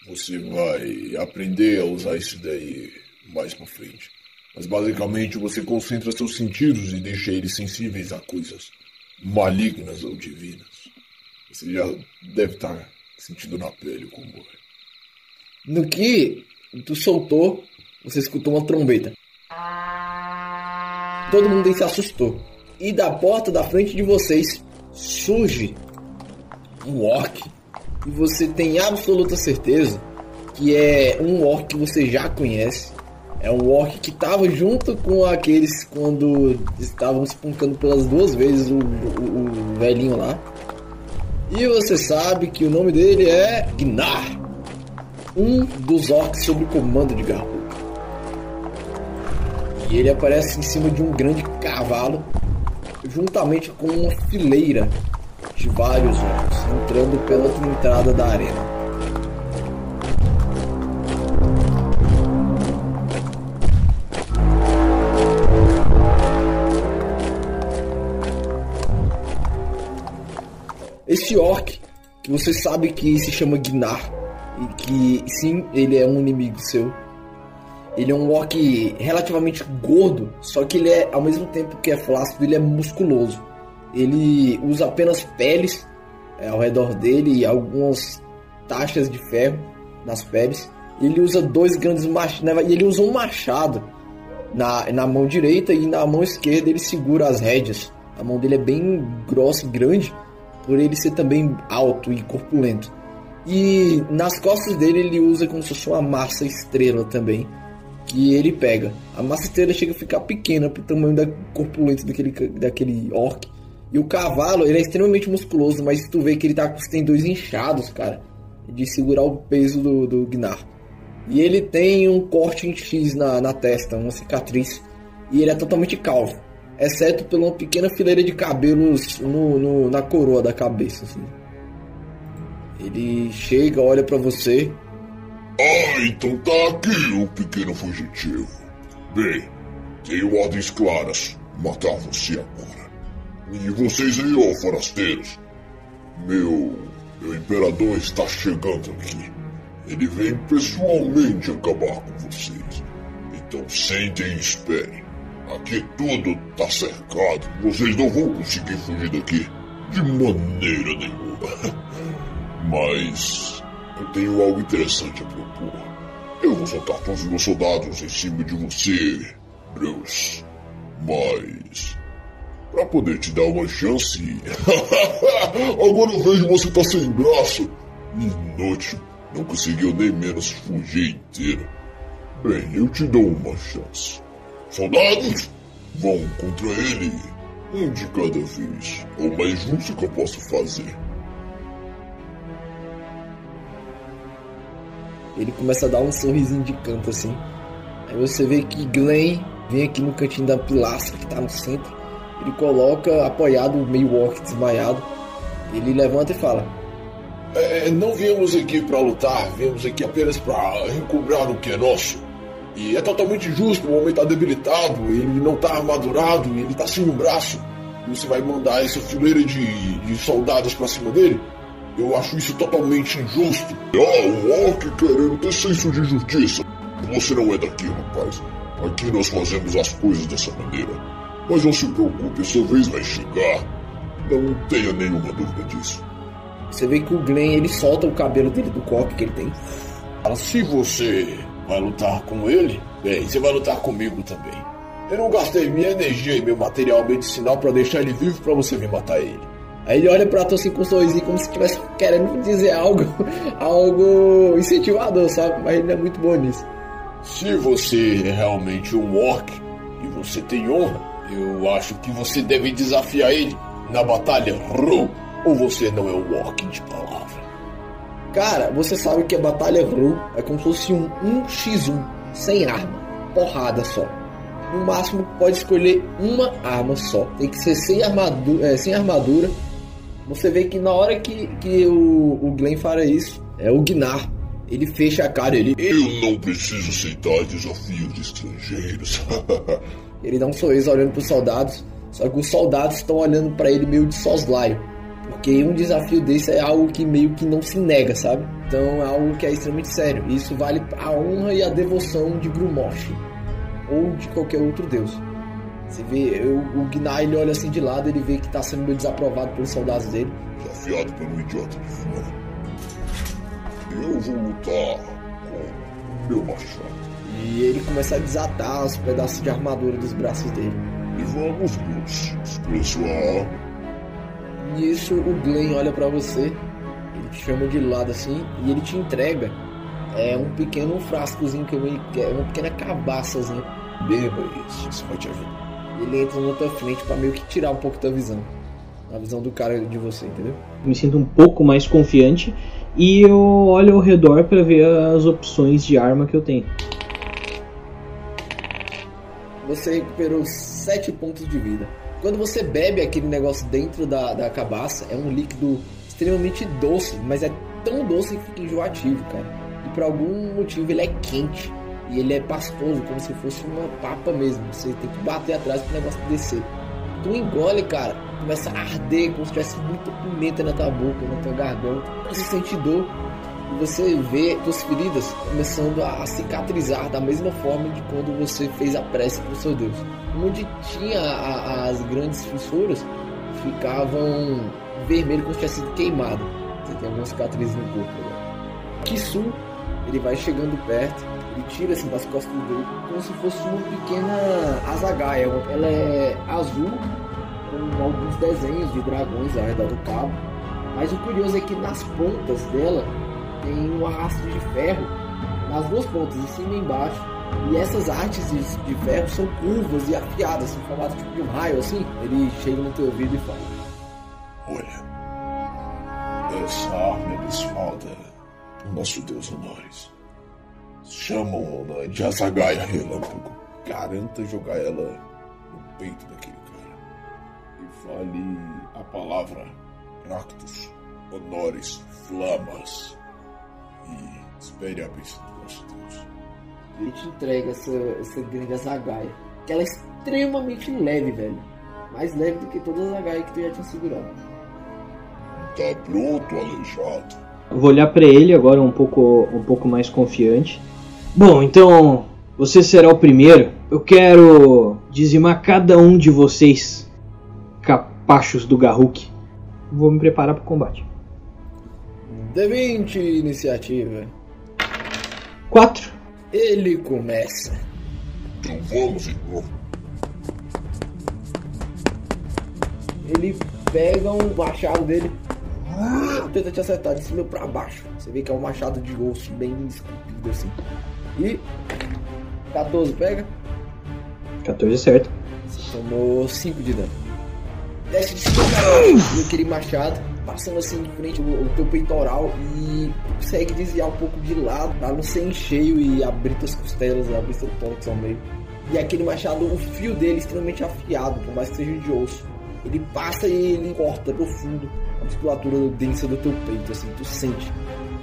Você vai aprender a usar isso daí mais pra frente. Mas basicamente você concentra seus sentidos e deixa eles sensíveis a coisas malignas ou divinas. Você já deve estar sentindo na pele como é. No que tu soltou, você escutou uma trombeta. Todo mundo se assustou. E da porta da frente de vocês surge um orc. E você tem absoluta certeza que é um orc que você já conhece. É um orc que estava junto com aqueles quando estavam espancando pelas duas vezes o, o, o velhinho lá. E você sabe que o nome dele é Gnar, um dos orcs sob comando de Garro. E ele aparece em cima de um grande cavalo, juntamente com uma fileira de vários orcs, entrando pela outra entrada da arena. Esse orc, que você sabe que se chama Gnar, e que sim, ele é um inimigo seu, ele é um orc relativamente gordo, só que ele é, ao mesmo tempo que é flácido, ele é musculoso. Ele usa apenas peles é, ao redor dele e algumas taxas de ferro nas peles. Ele usa dois grandes machados, né, ele usa um machado na, na mão direita e na mão esquerda ele segura as rédeas. A mão dele é bem grossa e grande, por ele ser também alto e corpulento. E nas costas dele ele usa como se fosse uma massa estrela também, que ele pega. A massa estrela chega a ficar pequena pro tamanho da corpulenta daquele, daquele orc. E o cavalo, ele é extremamente musculoso, mas tu vê que ele tá com os tendões inchados, cara, de segurar o peso do, do Gnar. E ele tem um corte em X na, na testa, uma cicatriz. E ele é totalmente calvo, exceto por uma pequena fileira de cabelos no, no na coroa da cabeça. Assim. Ele chega, olha para você ah, então tá aqui o pequeno fugitivo. Bem, tenho ordens claras. Matar você agora. E vocês aí, ó, forasteiros. Meu. Meu imperador está chegando aqui. Ele vem pessoalmente acabar com vocês. Então sentem e esperem. Aqui tudo tá cercado. Vocês não vão conseguir fugir daqui. De maneira nenhuma. Mas eu tenho algo interessante a propor. Eu vou soltar todos os meus soldados em cima de você, Bruce. Mas. Pra poder te dar uma chance. Agora eu vejo você tá sem braço. Inútil. Não conseguiu nem menos fugir inteiro. Bem, eu te dou uma chance. Soldados, vão contra ele. Um de cada vez. É o mais justo que eu posso fazer. Ele começa a dar um sorrisinho de canto assim. Aí você vê que Glenn vem aqui no cantinho da pilastra que tá no centro ele coloca apoiado, meio orc desmaiado. Ele levanta e fala: É, não viemos aqui para lutar, viemos aqui apenas para recobrar o que é nosso. E é totalmente justo, o homem tá debilitado, ele não tá armadurado, ele tá sem um braço. Você vai mandar essa fileira de, de soldados pra cima dele? Eu acho isso totalmente injusto. Ah, um orc querendo ter senso de justiça. Você não é daqui, rapaz. Aqui nós fazemos as coisas dessa maneira. Mas não se preocupe, sua vez vai chegar. Não tenha nenhuma dúvida disso. Você vê que o Glenn ele solta o cabelo dele do coque que ele tem. Fala, se você vai lutar com ele, bem, você vai lutar comigo também. Eu não gastei minha energia e meu material medicinal para deixar ele vivo para você vir matar ele. Aí ele olha pra tu assim com um sorrisinho como se estivesse querendo dizer algo, algo incentivador, sabe? Mas ele não é muito bom nisso. Se você é realmente um orc e você tem honra, eu acho que você deve desafiar ele na batalha Ru. Ou você não é um orc de palavra? Cara, você sabe que a batalha Ru é como se fosse um 1x1, sem arma, porrada só. No máximo pode escolher uma arma só. Tem que ser sem armadura, é, sem armadura. Você vê que na hora que, que o, o Glenn fala isso, é o Gnar. Ele fecha a cara, ele. Eu não preciso aceitar desafios de estrangeiros. Ele dá um sorriso olhando pros soldados. Só que os soldados estão olhando para ele meio de soslaio. Porque um desafio desse é algo que meio que não se nega, sabe? Então é algo que é extremamente sério. E isso vale a honra e a devoção de Grumosh. Ou de qualquer outro deus. Você vê, eu, o Gnai ele olha assim de lado, ele vê que tá sendo meio desaprovado pelos soldados dele. Desafiado pelo idiota de fora. Eu vou lutar com meu machado. E ele começa a desatar os pedaços de armadura dos braços dele. E vamos, Bruce. Escolha sua arma. Nisso o Glenn olha pra você, ele te chama de lado assim e ele te entrega é um pequeno frascozinho que ele quer, uma pequena cabaçazinha. Beba isso, isso vai te ajudar. Ele entra na tua frente pra meio que tirar um pouco da visão. A visão do cara de você, entendeu? Me sinto um pouco mais confiante e eu olho ao redor para ver as opções de arma que eu tenho. Você recuperou 7 pontos de vida. Quando você bebe aquele negócio dentro da, da cabaça, é um líquido extremamente doce, mas é tão doce que fica enjoativo, cara. E por algum motivo ele é quente. E ele é pastoso, como se fosse uma papa mesmo. Você tem que bater atrás pro negócio descer. Tu engole, cara, começa a arder, como se tivesse muita pimenta na tua boca, na tua garganta. Você sente dor e você vê suas feridas começando a cicatrizar da mesma forma de quando você fez a prece pro seu Deus. Onde tinha a- as grandes fissuras, ficavam vermelho como se tivesse sido queimado. Você tem algumas cicatrizes no corpo agora. Kisu, ele vai chegando perto, ele tira assim das costas dele como se fosse uma pequena azagaia. Ela é azul, com alguns desenhos de dragões ao redor do cabo. Mas o curioso é que nas pontas dela tem um arrasto de ferro nas duas pontas, em cima e embaixo. E essas artes de, ferro são curvas e afiadas, em formato tipo de um raio assim. Ele chega no teu ouvido e fala: Olha, essa arma é o nosso deus Honores. Chamam-na de Azagaia Relâmpago. Garanta jogar ela no peito daquele cara. E fale a palavra Ractus, Honores, Flamas. E espere a bênção do nosso Deus. Ele te entrega essa, essa grande azagaia. Que ela é extremamente leve, velho. Mais leve do que todas as azagaias que tu já tinha segurado. Tá pronto, aleijado. Eu vou olhar para ele agora um pouco, um pouco mais confiante. Bom, então você será o primeiro. Eu quero dizimar cada um de vocês, capachos do Garruk. Vou me preparar para o combate. D20 iniciativa. 4. Ele começa. Então vamos, irmão. Ele pega um machado dele, tenta te acertar de cima pra baixo. Você vê que é um machado de osso bem esculpido assim. E 14 pega, 14 é certo. tomou 5 de dano. Desce de cima aquele machado passando assim de frente o, o teu peitoral e consegue desviar um pouco de lado pra não ser em cheio e abrir tuas costelas, abrir seu tórax ao meio. E aquele machado, o fio dele é extremamente afiado, por mais que seja de osso. Ele passa e ele corta profundo a musculatura densa do teu peito, assim, tu sente.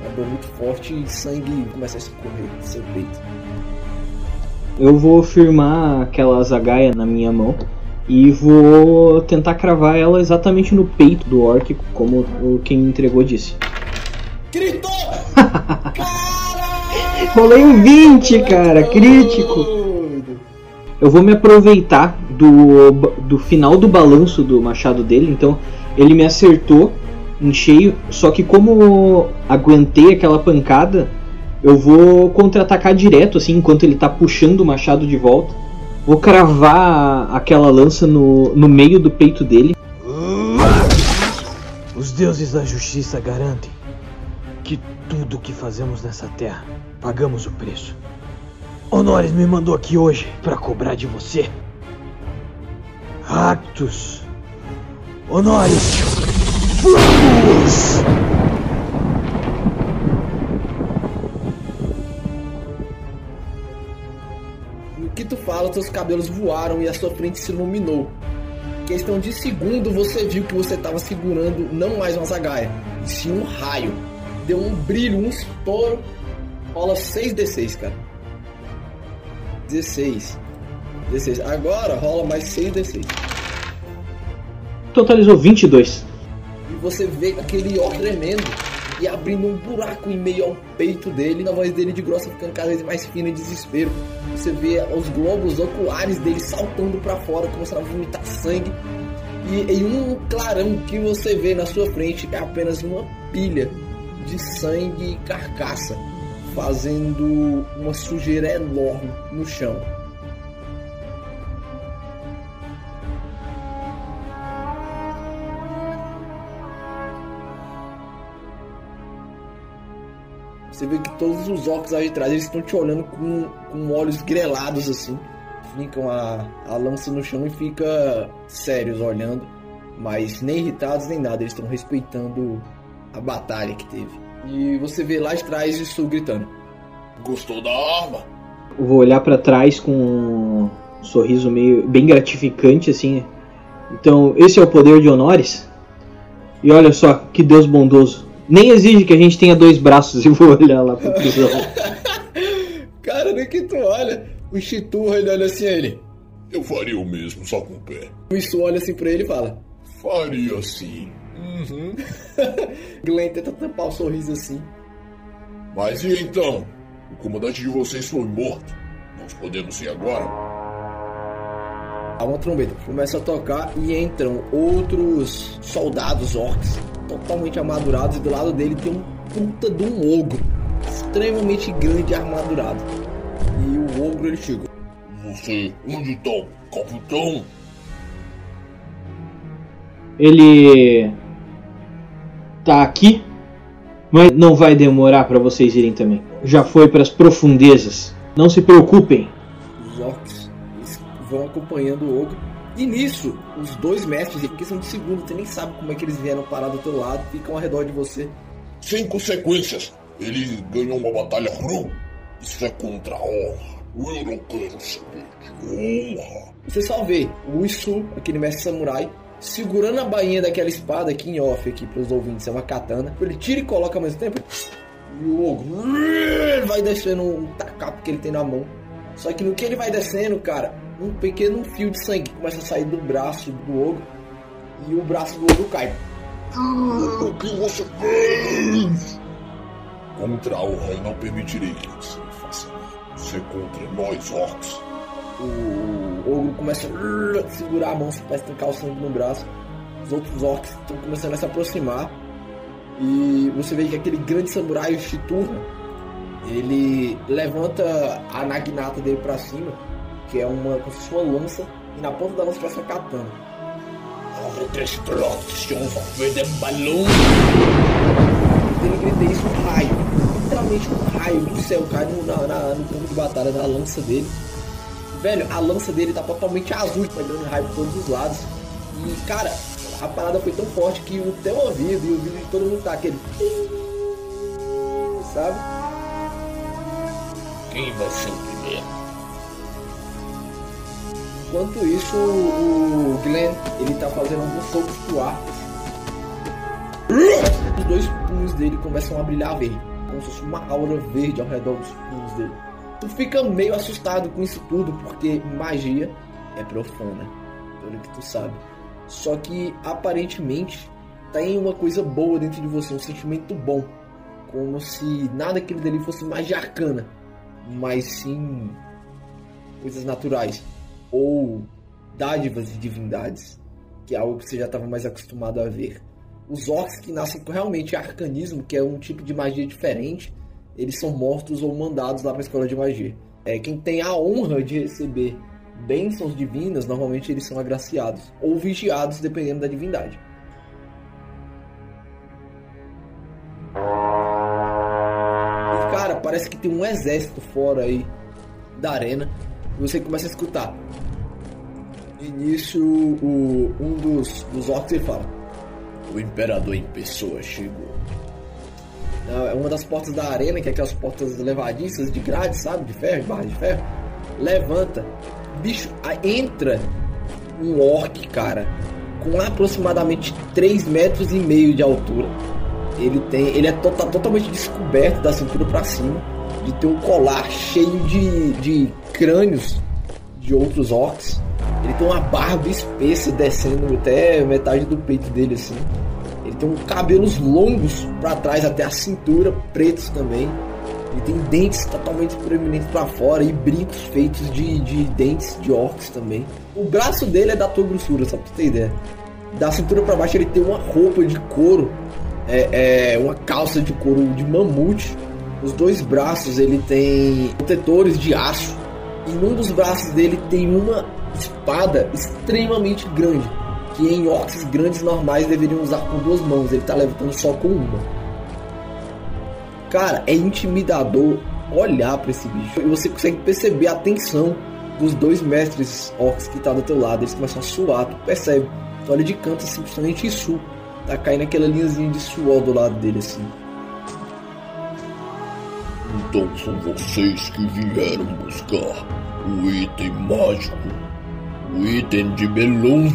Uma dor muito forte e sangue começa a escorrer do seu peito. Eu vou firmar aquela zagaia na minha mão e vou tentar cravar ela exatamente no peito do orc, como o quem me entregou disse. Gritou! Rolei um 20, cara, crítico. Eu vou me aproveitar do, do final do balanço do machado dele, então ele me acertou em cheio, só que como aguentei aquela pancada, eu vou contra-atacar direto, assim, enquanto ele tá puxando o machado de volta. Vou cravar aquela lança no, no meio do peito dele. Os deuses da justiça garantem que tudo que fazemos nessa terra pagamos o preço. Honores me mandou aqui hoje para cobrar de você. Actus. Honores. Vamos! No que tu fala, teus cabelos voaram e a sua frente se iluminou. Questão de segundo, você viu que você estava segurando não mais uma zagaia, e sim um raio. Deu um brilho, um estouro. Rola 6d6, cara. 16. 16. Agora rola mais 6d6. Totalizou 22. Você vê aquele ó tremendo e abrindo um buraco em meio ao peito dele, a voz dele de grossa ficando cada vez mais fina em desespero. Você vê os globos oculares dele saltando para fora, começando a vomitar sangue. E em um clarão que você vê na sua frente é apenas uma pilha de sangue e carcaça, fazendo uma sujeira enorme no chão. Você vê que todos os orcs lá de trás eles estão te olhando com, com olhos grelados assim. Ficam a, a lança no chão e fica sérios olhando, mas nem irritados nem nada, eles estão respeitando a batalha que teve. E você vê lá de trás isso gritando. Gostou da arma? Eu vou olhar para trás com um sorriso meio bem gratificante assim. Então, esse é o poder de Honores. E olha só, que Deus bondoso. Nem exige que a gente tenha dois braços e vou olhar lá pro prisão. Cara, nem que tu olha, o Chiturra ele olha assim a ele. Eu faria o mesmo, só com o pé. O Isso olha assim pra ele e fala. Faria sim. Glenn tenta tampar o sorriso assim. Mas e então? O comandante de vocês foi morto. Nós podemos ir agora? Há uma trombeta que começa a tocar e entram outros soldados orcs totalmente armadurados e do lado dele tem um puta de um ogro extremamente grande e armadurado. E o ogro ele chega. Você, onde tá o capitão? Ele tá aqui, mas não vai demorar para vocês irem também. Já foi para as profundezas. Não se preocupem. Os orcs vão acompanhando o ogro. E nisso, os dois mestres, em questão de segundo, você nem sabe como é que eles vieram parar do teu lado, ficam ao redor de você. Sem consequências. Ele ganhou uma batalha cru. Isso é contra a honra. Eu não quero saber de honra. Você só vê o Isu, aquele mestre samurai, segurando a bainha daquela espada aqui em off aqui para os ouvintes, é uma katana. Ele tira e coloca ao mesmo tempo. E o ogro vai descendo um tacapo que ele tem na mão. Só que no que ele vai descendo, cara, um pequeno fio de sangue começa a sair do braço do ogro e o braço do ogro cai. O que você fez? Contra a honra, eu não permitirei que você faça isso. Você é contra nós, orcs. O ogro começa a segurar a mão para estancar o sangue no braço. Os outros orcs estão começando a se aproximar. E você vê que aquele grande samurai, o Shiturra, ele levanta a naginata dele para cima, que é uma, fosse uma lança, e na ponta da lança parece uma katana. Ele grita isso, um raio. Literalmente um raio do céu cai no, na, na- no campo de batalha da lança dele. Velho, a lança dele tá totalmente azul, vai dando raio por todos os lados. E, cara, a parada foi tão forte que o teu ouvido e o ouvido de todo mundo tá aquele. Sabe? Quem vai ser o primeiro? Enquanto isso, o Glenn, ele tá fazendo alguns socos pro ar. Os dois punhos dele começam a brilhar verde, como se fosse uma aura verde ao redor dos punhos dele. Tu fica meio assustado com isso tudo, porque magia é profana, pelo que tu sabe. Só que aparentemente tem uma coisa boa dentro de você, um sentimento bom. Como se nada aquilo dali fosse magia arcana, mas sim coisas naturais ou dádivas de divindades, que é algo que você já estava mais acostumado a ver. Os orcs que nascem com realmente arcanismo, que é um tipo de magia diferente, eles são mortos ou mandados lá para a escola de magia. É quem tem a honra de receber bênçãos divinas, normalmente eles são agraciados ou vigiados, dependendo da divindade. Cara, parece que tem um exército fora aí da arena. E você começa a escutar. Início, o, um dos, dos orcs fala: O imperador em pessoa chegou. É uma das portas da arena, que é aquelas portas levadiças de grade, sabe? De ferro, de barra de ferro. Levanta. Bicho, entra um orc, cara, com aproximadamente 3 metros e meio de altura. Ele tem, ele é to tá totalmente descoberto da cintura para cima, de ter um colar cheio de, de crânios de outros orcs. Ele tem uma barba espessa descendo até metade do peito dele assim. Ele tem cabelos longos para trás até a cintura, pretos também. Ele tem dentes totalmente proeminentes para fora e brincos feitos de, de dentes de orcs também. O braço dele é da tua grossura, só pra você ter ideia. Da cintura para baixo ele tem uma roupa de couro, é, é, uma calça de couro de mamute. Os dois braços ele tem protetores de aço. E num dos braços dele tem uma espada extremamente grande que em orcs grandes normais deveriam usar com duas mãos, ele tá levantando só com uma. Cara, é intimidador olhar para esse bicho. E você consegue perceber a tensão dos dois mestres orcs que tá do teu lado. Eles começam a suar, tu percebe. Tu olha de canto assim, principalmente isso. Tá caindo aquela linhazinha de suor do lado dele assim. Então são vocês que vieram buscar o item mágico, o item de Melon.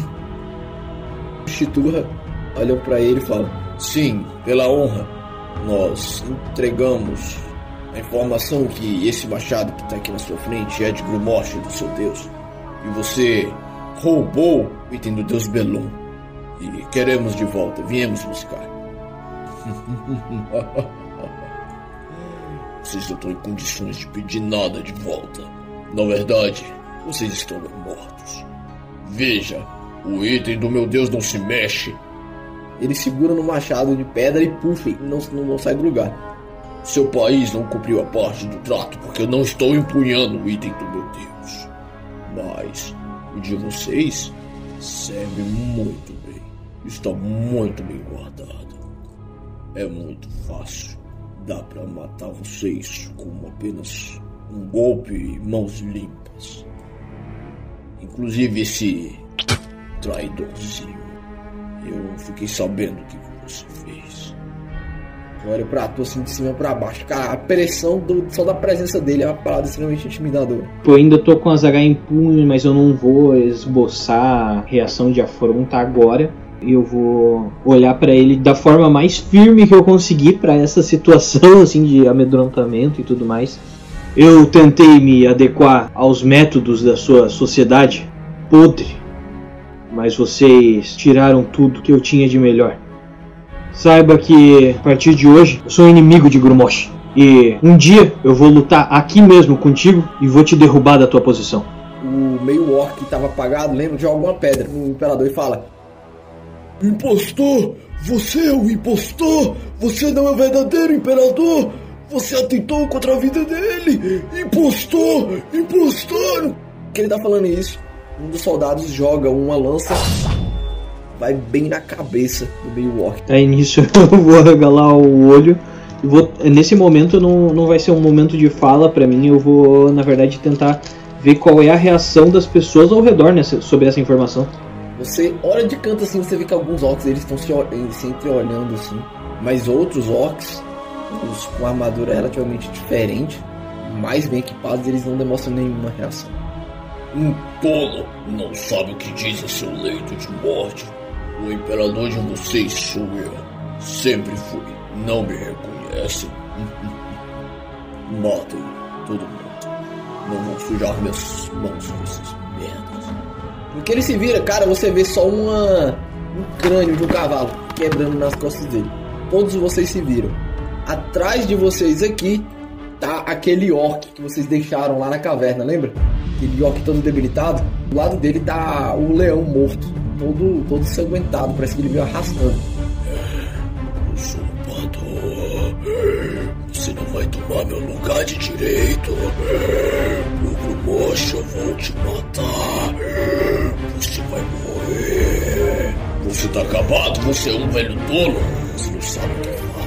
Chiturra olha para ele e fala: Sim, pela honra, nós entregamos a informação que esse machado que está aqui na sua frente é de Grumorte do seu deus. E você roubou o item do deus Belum. E queremos de volta, viemos buscar. Vocês não estão em condições de pedir nada de volta. Na verdade, vocês estão mortos. Veja, o item do meu Deus não se mexe. Ele segura no machado de pedra e puxa e não, não, não sai do lugar. Seu país não cumpriu a parte do trato porque eu não estou empunhando o item do meu Deus. Mas o de vocês serve muito bem. Está muito bem guardado. É muito fácil. Dá para matar vocês com apenas um golpe e mãos limpas. Inclusive esse traidorzinho. Eu fiquei sabendo o que você fez. Eu olho pra tu assim de cima pra baixo. Cara, a pressão do, só da presença dele é uma parada extremamente intimidadora. Eu ainda tô com as H em punho, mas eu não vou esboçar reação de afronta agora. Eu vou olhar para ele da forma mais firme que eu conseguir para essa situação assim de amedrontamento e tudo mais. Eu tentei me adequar aos métodos da sua sociedade podre mas vocês tiraram tudo que eu tinha de melhor. Saiba que a partir de hoje eu sou inimigo de Grumosh. E um dia eu vou lutar aqui mesmo contigo e vou te derrubar da tua posição. O meio orc que estava apagado lembra de alguma pedra no imperador e fala: Impostor! Você é o impostor! Você não é o verdadeiro imperador! Você atentou contra a vida dele! Impostor! Impostor! Que ele tá falando isso um dos soldados joga uma lança, vai bem na cabeça do meio orc. Aí nisso eu vou regalar o olho. Vou, nesse momento não, não vai ser um momento de fala para mim, eu vou na verdade tentar ver qual é a reação das pessoas ao redor nessa, sobre essa informação. Você olha de canto assim, você vê que alguns orcs eles estão se, se entreolhando assim, mas outros orcs, os com armadura relativamente diferente, mais bem equipados, eles não demonstram nenhuma reação. Um tolo não sabe o que diz em seu leito de morte. O imperador de vocês sou eu. Sempre fui. Não me reconhecem. Matem todo mundo. Não vou sujar minhas mãos com essas merdas. No que ele se vira, cara, você vê só uma, um crânio de um cavalo quebrando nas costas dele. Todos vocês se viram. Atrás de vocês aqui tá aquele orc que vocês deixaram lá na caverna, lembra? Aquele orc todo debilitado. Do lado dele tá o leão morto, todo, todo sanguentado, parece que ele veio arrastando. Usurpador, você não vai tomar meu lugar de direito. Ogro Mocha, eu vou te matar. Você vai morrer. Você tá acabado, você é um velho tolo. Você não sabe o que fala.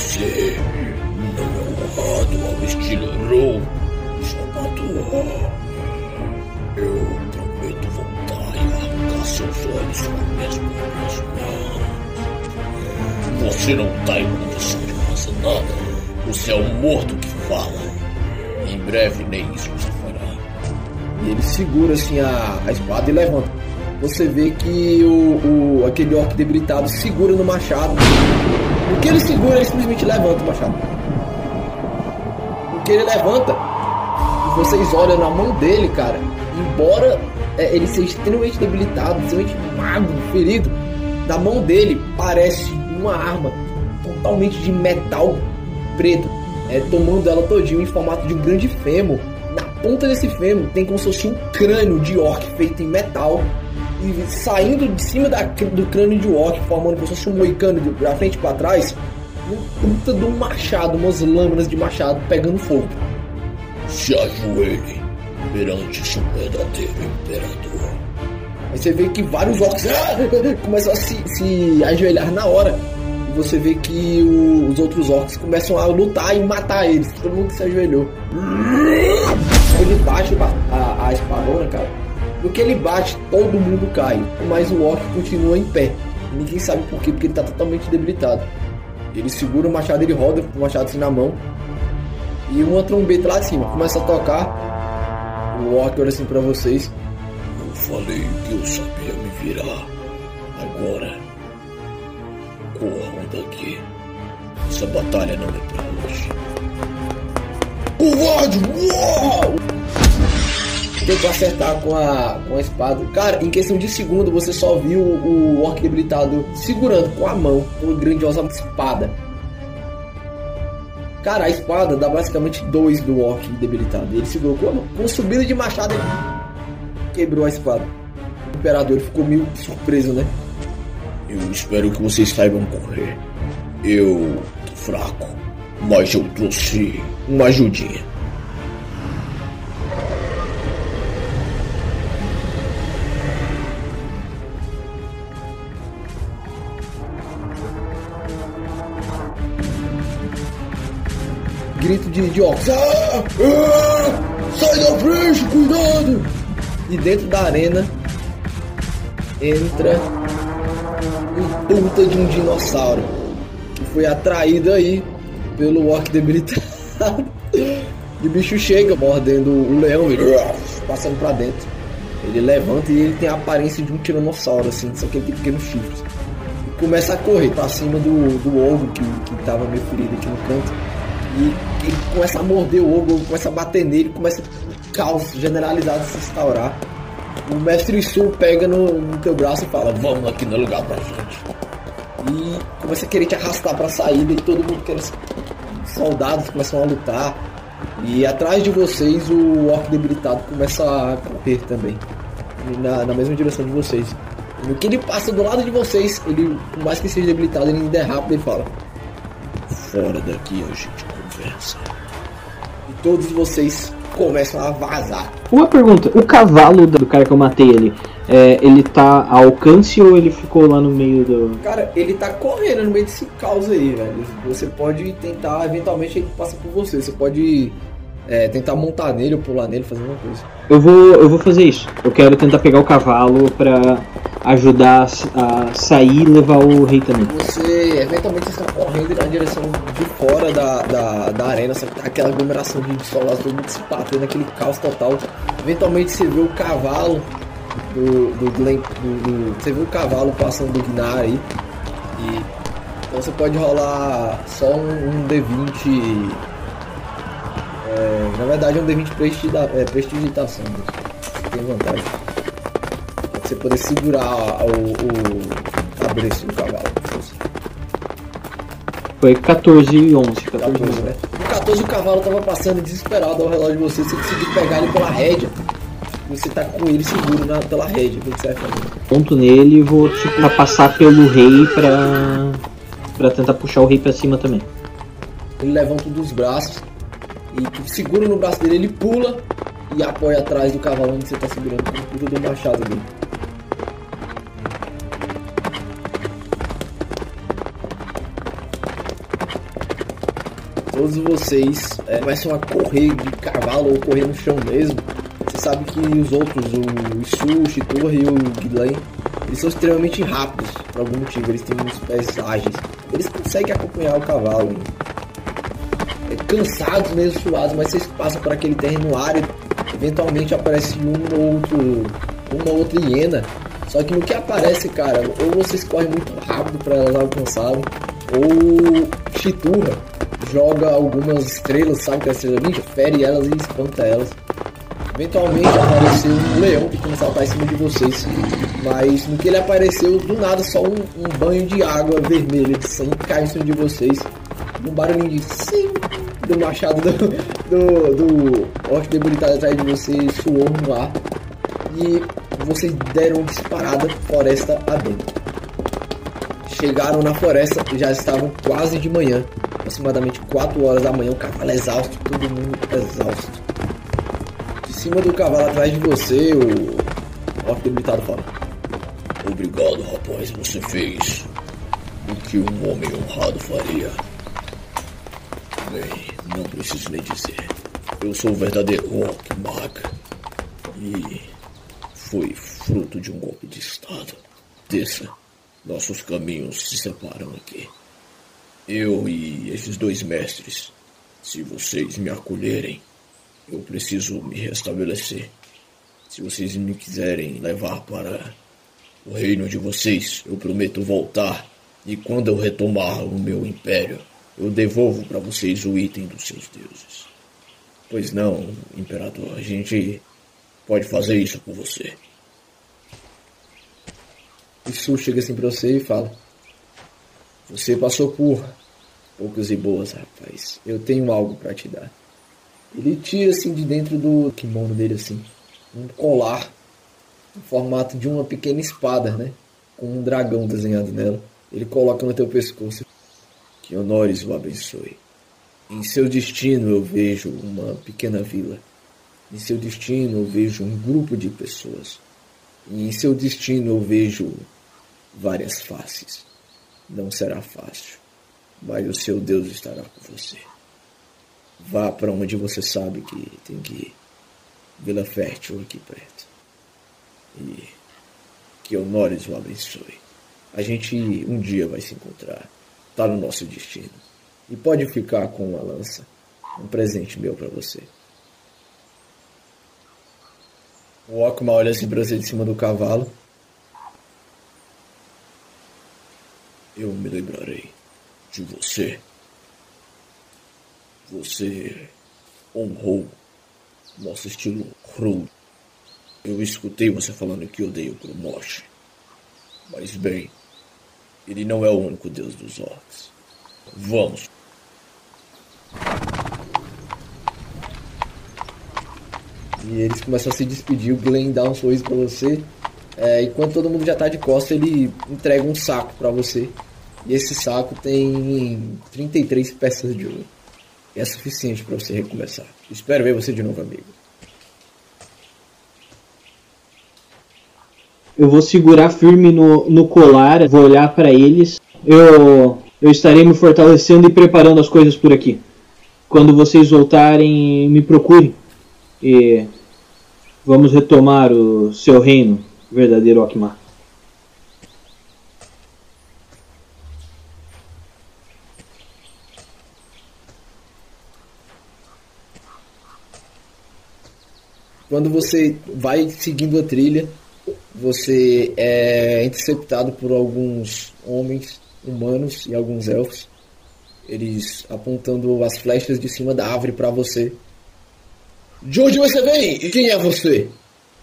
Você não é honrado ao estilo Row, usurpador. Eu prometo voltar e arrancar seus olhos com minhas próprias mãos. Você não tá em condição de fazer nada. Você é um morto que fala. Em breve nem isso você fará. E ele segura assim a, a espada e levanta. Você vê que o, o aquele orc debilitado segura no machado. O que ele segura, ele simplesmente levanta o machado. O que ele levanta, vocês olham na mão dele, cara. Embora é, ele seja extremamente debilitado, extremamente magro, ferido, na mão dele parece uma arma totalmente de metal preto, é, tomando ela todinho em formato de um grande fêmur. Na ponta desse fêmur tem como se fosse um crânio de orc feito em metal e saindo de cima da, do crânio de orc, formando como se fosse um moicano de pra frente e pra trás, um puta de um machado, umas lâminas de machado pegando fogo. Se ajoelhe perante seu verdadeiro imperador. Aí você vê que vários orcs ah, começam a se, se ajoelhar na hora. E você vê que o- os outros orcs começam a lutar e matar eles. Todo mundo que se ajoelhou. Ele bate a, a, a espadona, cara. No que ele bate, todo mundo cai. Mas o orc continua em pé. Ninguém sabe por quê, porque ele tá totalmente debilitado. Ele segura o machado, ele roda com o machado assim na mão. E uma trombeta lá de cima começa a tocar. O orc olha assim pra vocês. Eu falei que eu sabia me virar. Agora, corram daqui. Essa batalha não é pra hoje. Covarde! Uau! Tentou acertar com a, com a espada. Cara, em questão de segundo, você só viu o, o orc debilitado segurando com a mão uma grandiosa espada. Cara, a espada dá basicamente dois do orc debilitado. Ele segurou com a mão. Com subida de machado, ele quebrou a espada. O imperador ficou meio surpreso, né? Eu espero que vocês saibam correr. Eu tô fraco, mas eu trouxe uma ajudinha. Grito de, de orcs. Ah! Ah! Sai da frente, cuidado! E dentro da arena entra um puta de um dinossauro que foi atraído aí pelo orc debilitado. E o bicho chega mordendo o leão, ele passando pra dentro. Ele levanta e ele tem a aparência de um tiranossauro, assim, só que ele tem pequenos chifres. E começa a correr pra cima do, do que, que tava meio ferido aqui no canto. E ele começa a morder o ogro, começa a bater nele, começa um caos generalizado a se instaurar. O mestre Sul pega no, no teu braço e fala, vamos aqui no lugar pra gente. E começa a querer te arrastar pra saída e todo mundo quer. Soldados começam a lutar. E atrás de vocês o orc debilitado começa a correr também. Na, na mesma direção de vocês. E no que ele passa do lado de vocês, ele, por mais que seja debilitado, ele rápido e fala. Fora daqui a gente E todos vocês começam a vazar. Uma pergunta, o cavalo do cara que eu matei ele, é, ele tá a alcance ou ele ficou lá no meio do. Cara, ele tá correndo no meio desse caos aí, velho. Você pode tentar, eventualmente ele passa por você. Você pode é, tentar montar nele ou pular nele, fazer alguma coisa. Eu vou, eu vou fazer isso. Eu quero tentar pegar o cavalo pra, ajudar a sair e levar o rei também. Você eventualmente está correndo na direção de fora da, da, da arena, só que tá aquela aglomeração de soldados, todo mundo se batendo, aquele caos total. Eventualmente você vê o cavalo do, do Glen. Do, do, você vê o cavalo passando do Gnar aí. E, então você pode rolar só um, um D20. É, na verdade é um D20 prestigita, é, prestigitação. Tem vantagem você poder segurar o, o cabreço do cavalo. Foi 14 e 11. 14, 14 né? No 14 o cavalo tava passando desesperado ao relógio de você, você conseguiu pegar ele pela rédea. Você tá com ele seguro na, pela rédea, o que você vai fazer? Ponto nele e vou tipo, passar pelo rei pra, pra tentar puxar o rei pra cima também. Ele levanta um dos braços e tu segura no braço dele, ele pula e apoia atrás do cavalo onde você tá segurando com o do machado dele. todos vocês é, começam a correr de cavalo ou correr no chão mesmo. Você sabe que os outros, o Isu, o e o Guilain, eles são extremamente rápidos por algum motivo, eles têm uns pés ágeis. Eles conseguem acompanhar o cavalo. Cansados, mesmo suados, mas vocês passam por aquele terreno árido. Eventualmente aparece um ou outro, uma outra hiena. Só que no que aparece, cara, ou vocês correm muito rápido para elas alcançarem, ou Chiturra joga algumas estrelas, sabe que é a estrela ninja? Fere elas e espanta elas. Eventualmente apareceu um leão que começou a saltar em cima de vocês. Mas no que ele apareceu, do nada só um, um banho de água vermelha de sangue cai em cima de vocês. Um barulhinho de sim do machado do, do, do orc debilitado atrás de vocês suou no ar. E vocês deram disparada floresta adentro. Chegaram na floresta, já estavam quase de manhã aproximadamente 4 horas da manhã, o cavalo exausto, todo mundo exausto. De cima do cavalo atrás de você, o orc debilitado fala: Obrigado, rapaz, você fez o que um homem honrado faria. Preciso nem dizer. Eu sou o verdadeiro Orc Mag. E foi fruto de um golpe de Estado. Desça. Nossos caminhos se separam aqui. Eu e esses dois mestres, se vocês me acolherem, eu preciso me restabelecer. Se vocês me quiserem levar para o reino de vocês, eu prometo voltar. E quando eu retomar o meu império, eu devolvo para vocês o item dos seus deuses. Pois não, imperador, a gente pode fazer isso por você. Isso chega assim para você e fala: Você passou por poucas e boas, rapaz. Eu tenho algo para te dar. Ele tira assim de dentro do kimono dele assim, um colar no formato de uma pequena espada, né? Com um dragão desenhado nela. Ele coloca no teu pescoço. Que honores o abençoe. Em seu destino eu vejo uma pequena vila. Em seu destino eu vejo um grupo de pessoas. E em seu destino eu vejo várias faces. Não será fácil mas o seu Deus estará com você. Vá para onde você sabe que tem que ir. Vila Fértil aqui perto. E que Honores o abençoe. A gente um dia vai se encontrar. Está no nosso destino. E pode ficar com uma lança. Um presente meu para você. O Okma olha assim pra você de cima do cavalo. Eu me lembrarei de você. Você honrou nosso estilo cru. Eu escutei você falando que odeia o Grumosh. Mas bem, ele não é o único deus dos orcs. Vamos. E eles começam a se despedir, o Glenn dá um sorriso pra você. É, enquanto todo mundo já tá de costa, ele entrega um saco para você. E esse saco tem 33 peças de ouro. E é suficiente para você recomeçar. Espero ver você de novo, amigo. Eu vou segurar firme no, no colar, vou olhar para eles. Eu, eu estarei me fortalecendo e preparando as coisas por aqui. Quando vocês voltarem, me procurem. E vamos retomar o seu reino, verdadeiro Akmar. Quando você vai seguindo a trilha, você é interceptado por alguns homens humanos e alguns elfos. Eles apontando as flechas de cima da árvore para você. De onde você vem? E quem é você?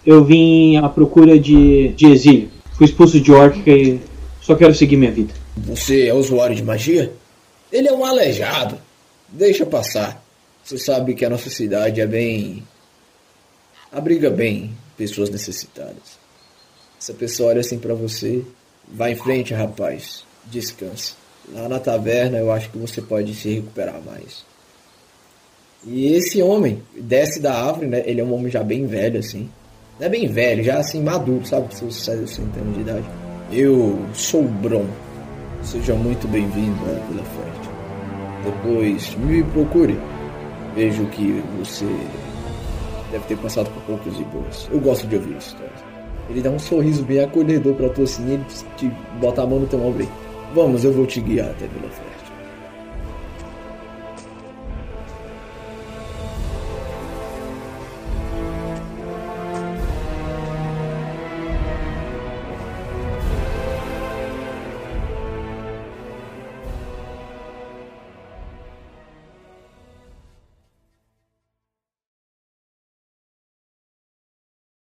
Eu vim à procura de, de exílio. Fui expulso de Orca e só quero seguir minha vida. Você é usuário de magia? Ele é um aleijado. Deixa passar. Você sabe que a nossa cidade é bem. abriga bem pessoas necessitadas. Essa pessoa olha assim para você. Vai em frente, rapaz. Descansa. Lá na taverna eu acho que você pode se recuperar mais. E esse homem desce da árvore, né? Ele é um homem já bem velho, assim. Não é bem velho, já assim, maduro, sabe? Seus 60 anos de idade. Eu sou o Bron. Seja muito bem-vindo à Vila Fértil. Depois me procure. Vejo que você deve ter passado por poucas e boas. Eu gosto de ouvir histórias. Ele dá um sorriso bem acolhedor pra tu assim, ele te bota a mão no teu ombro aí. Vamos, eu vou te guiar até Vila Fértil.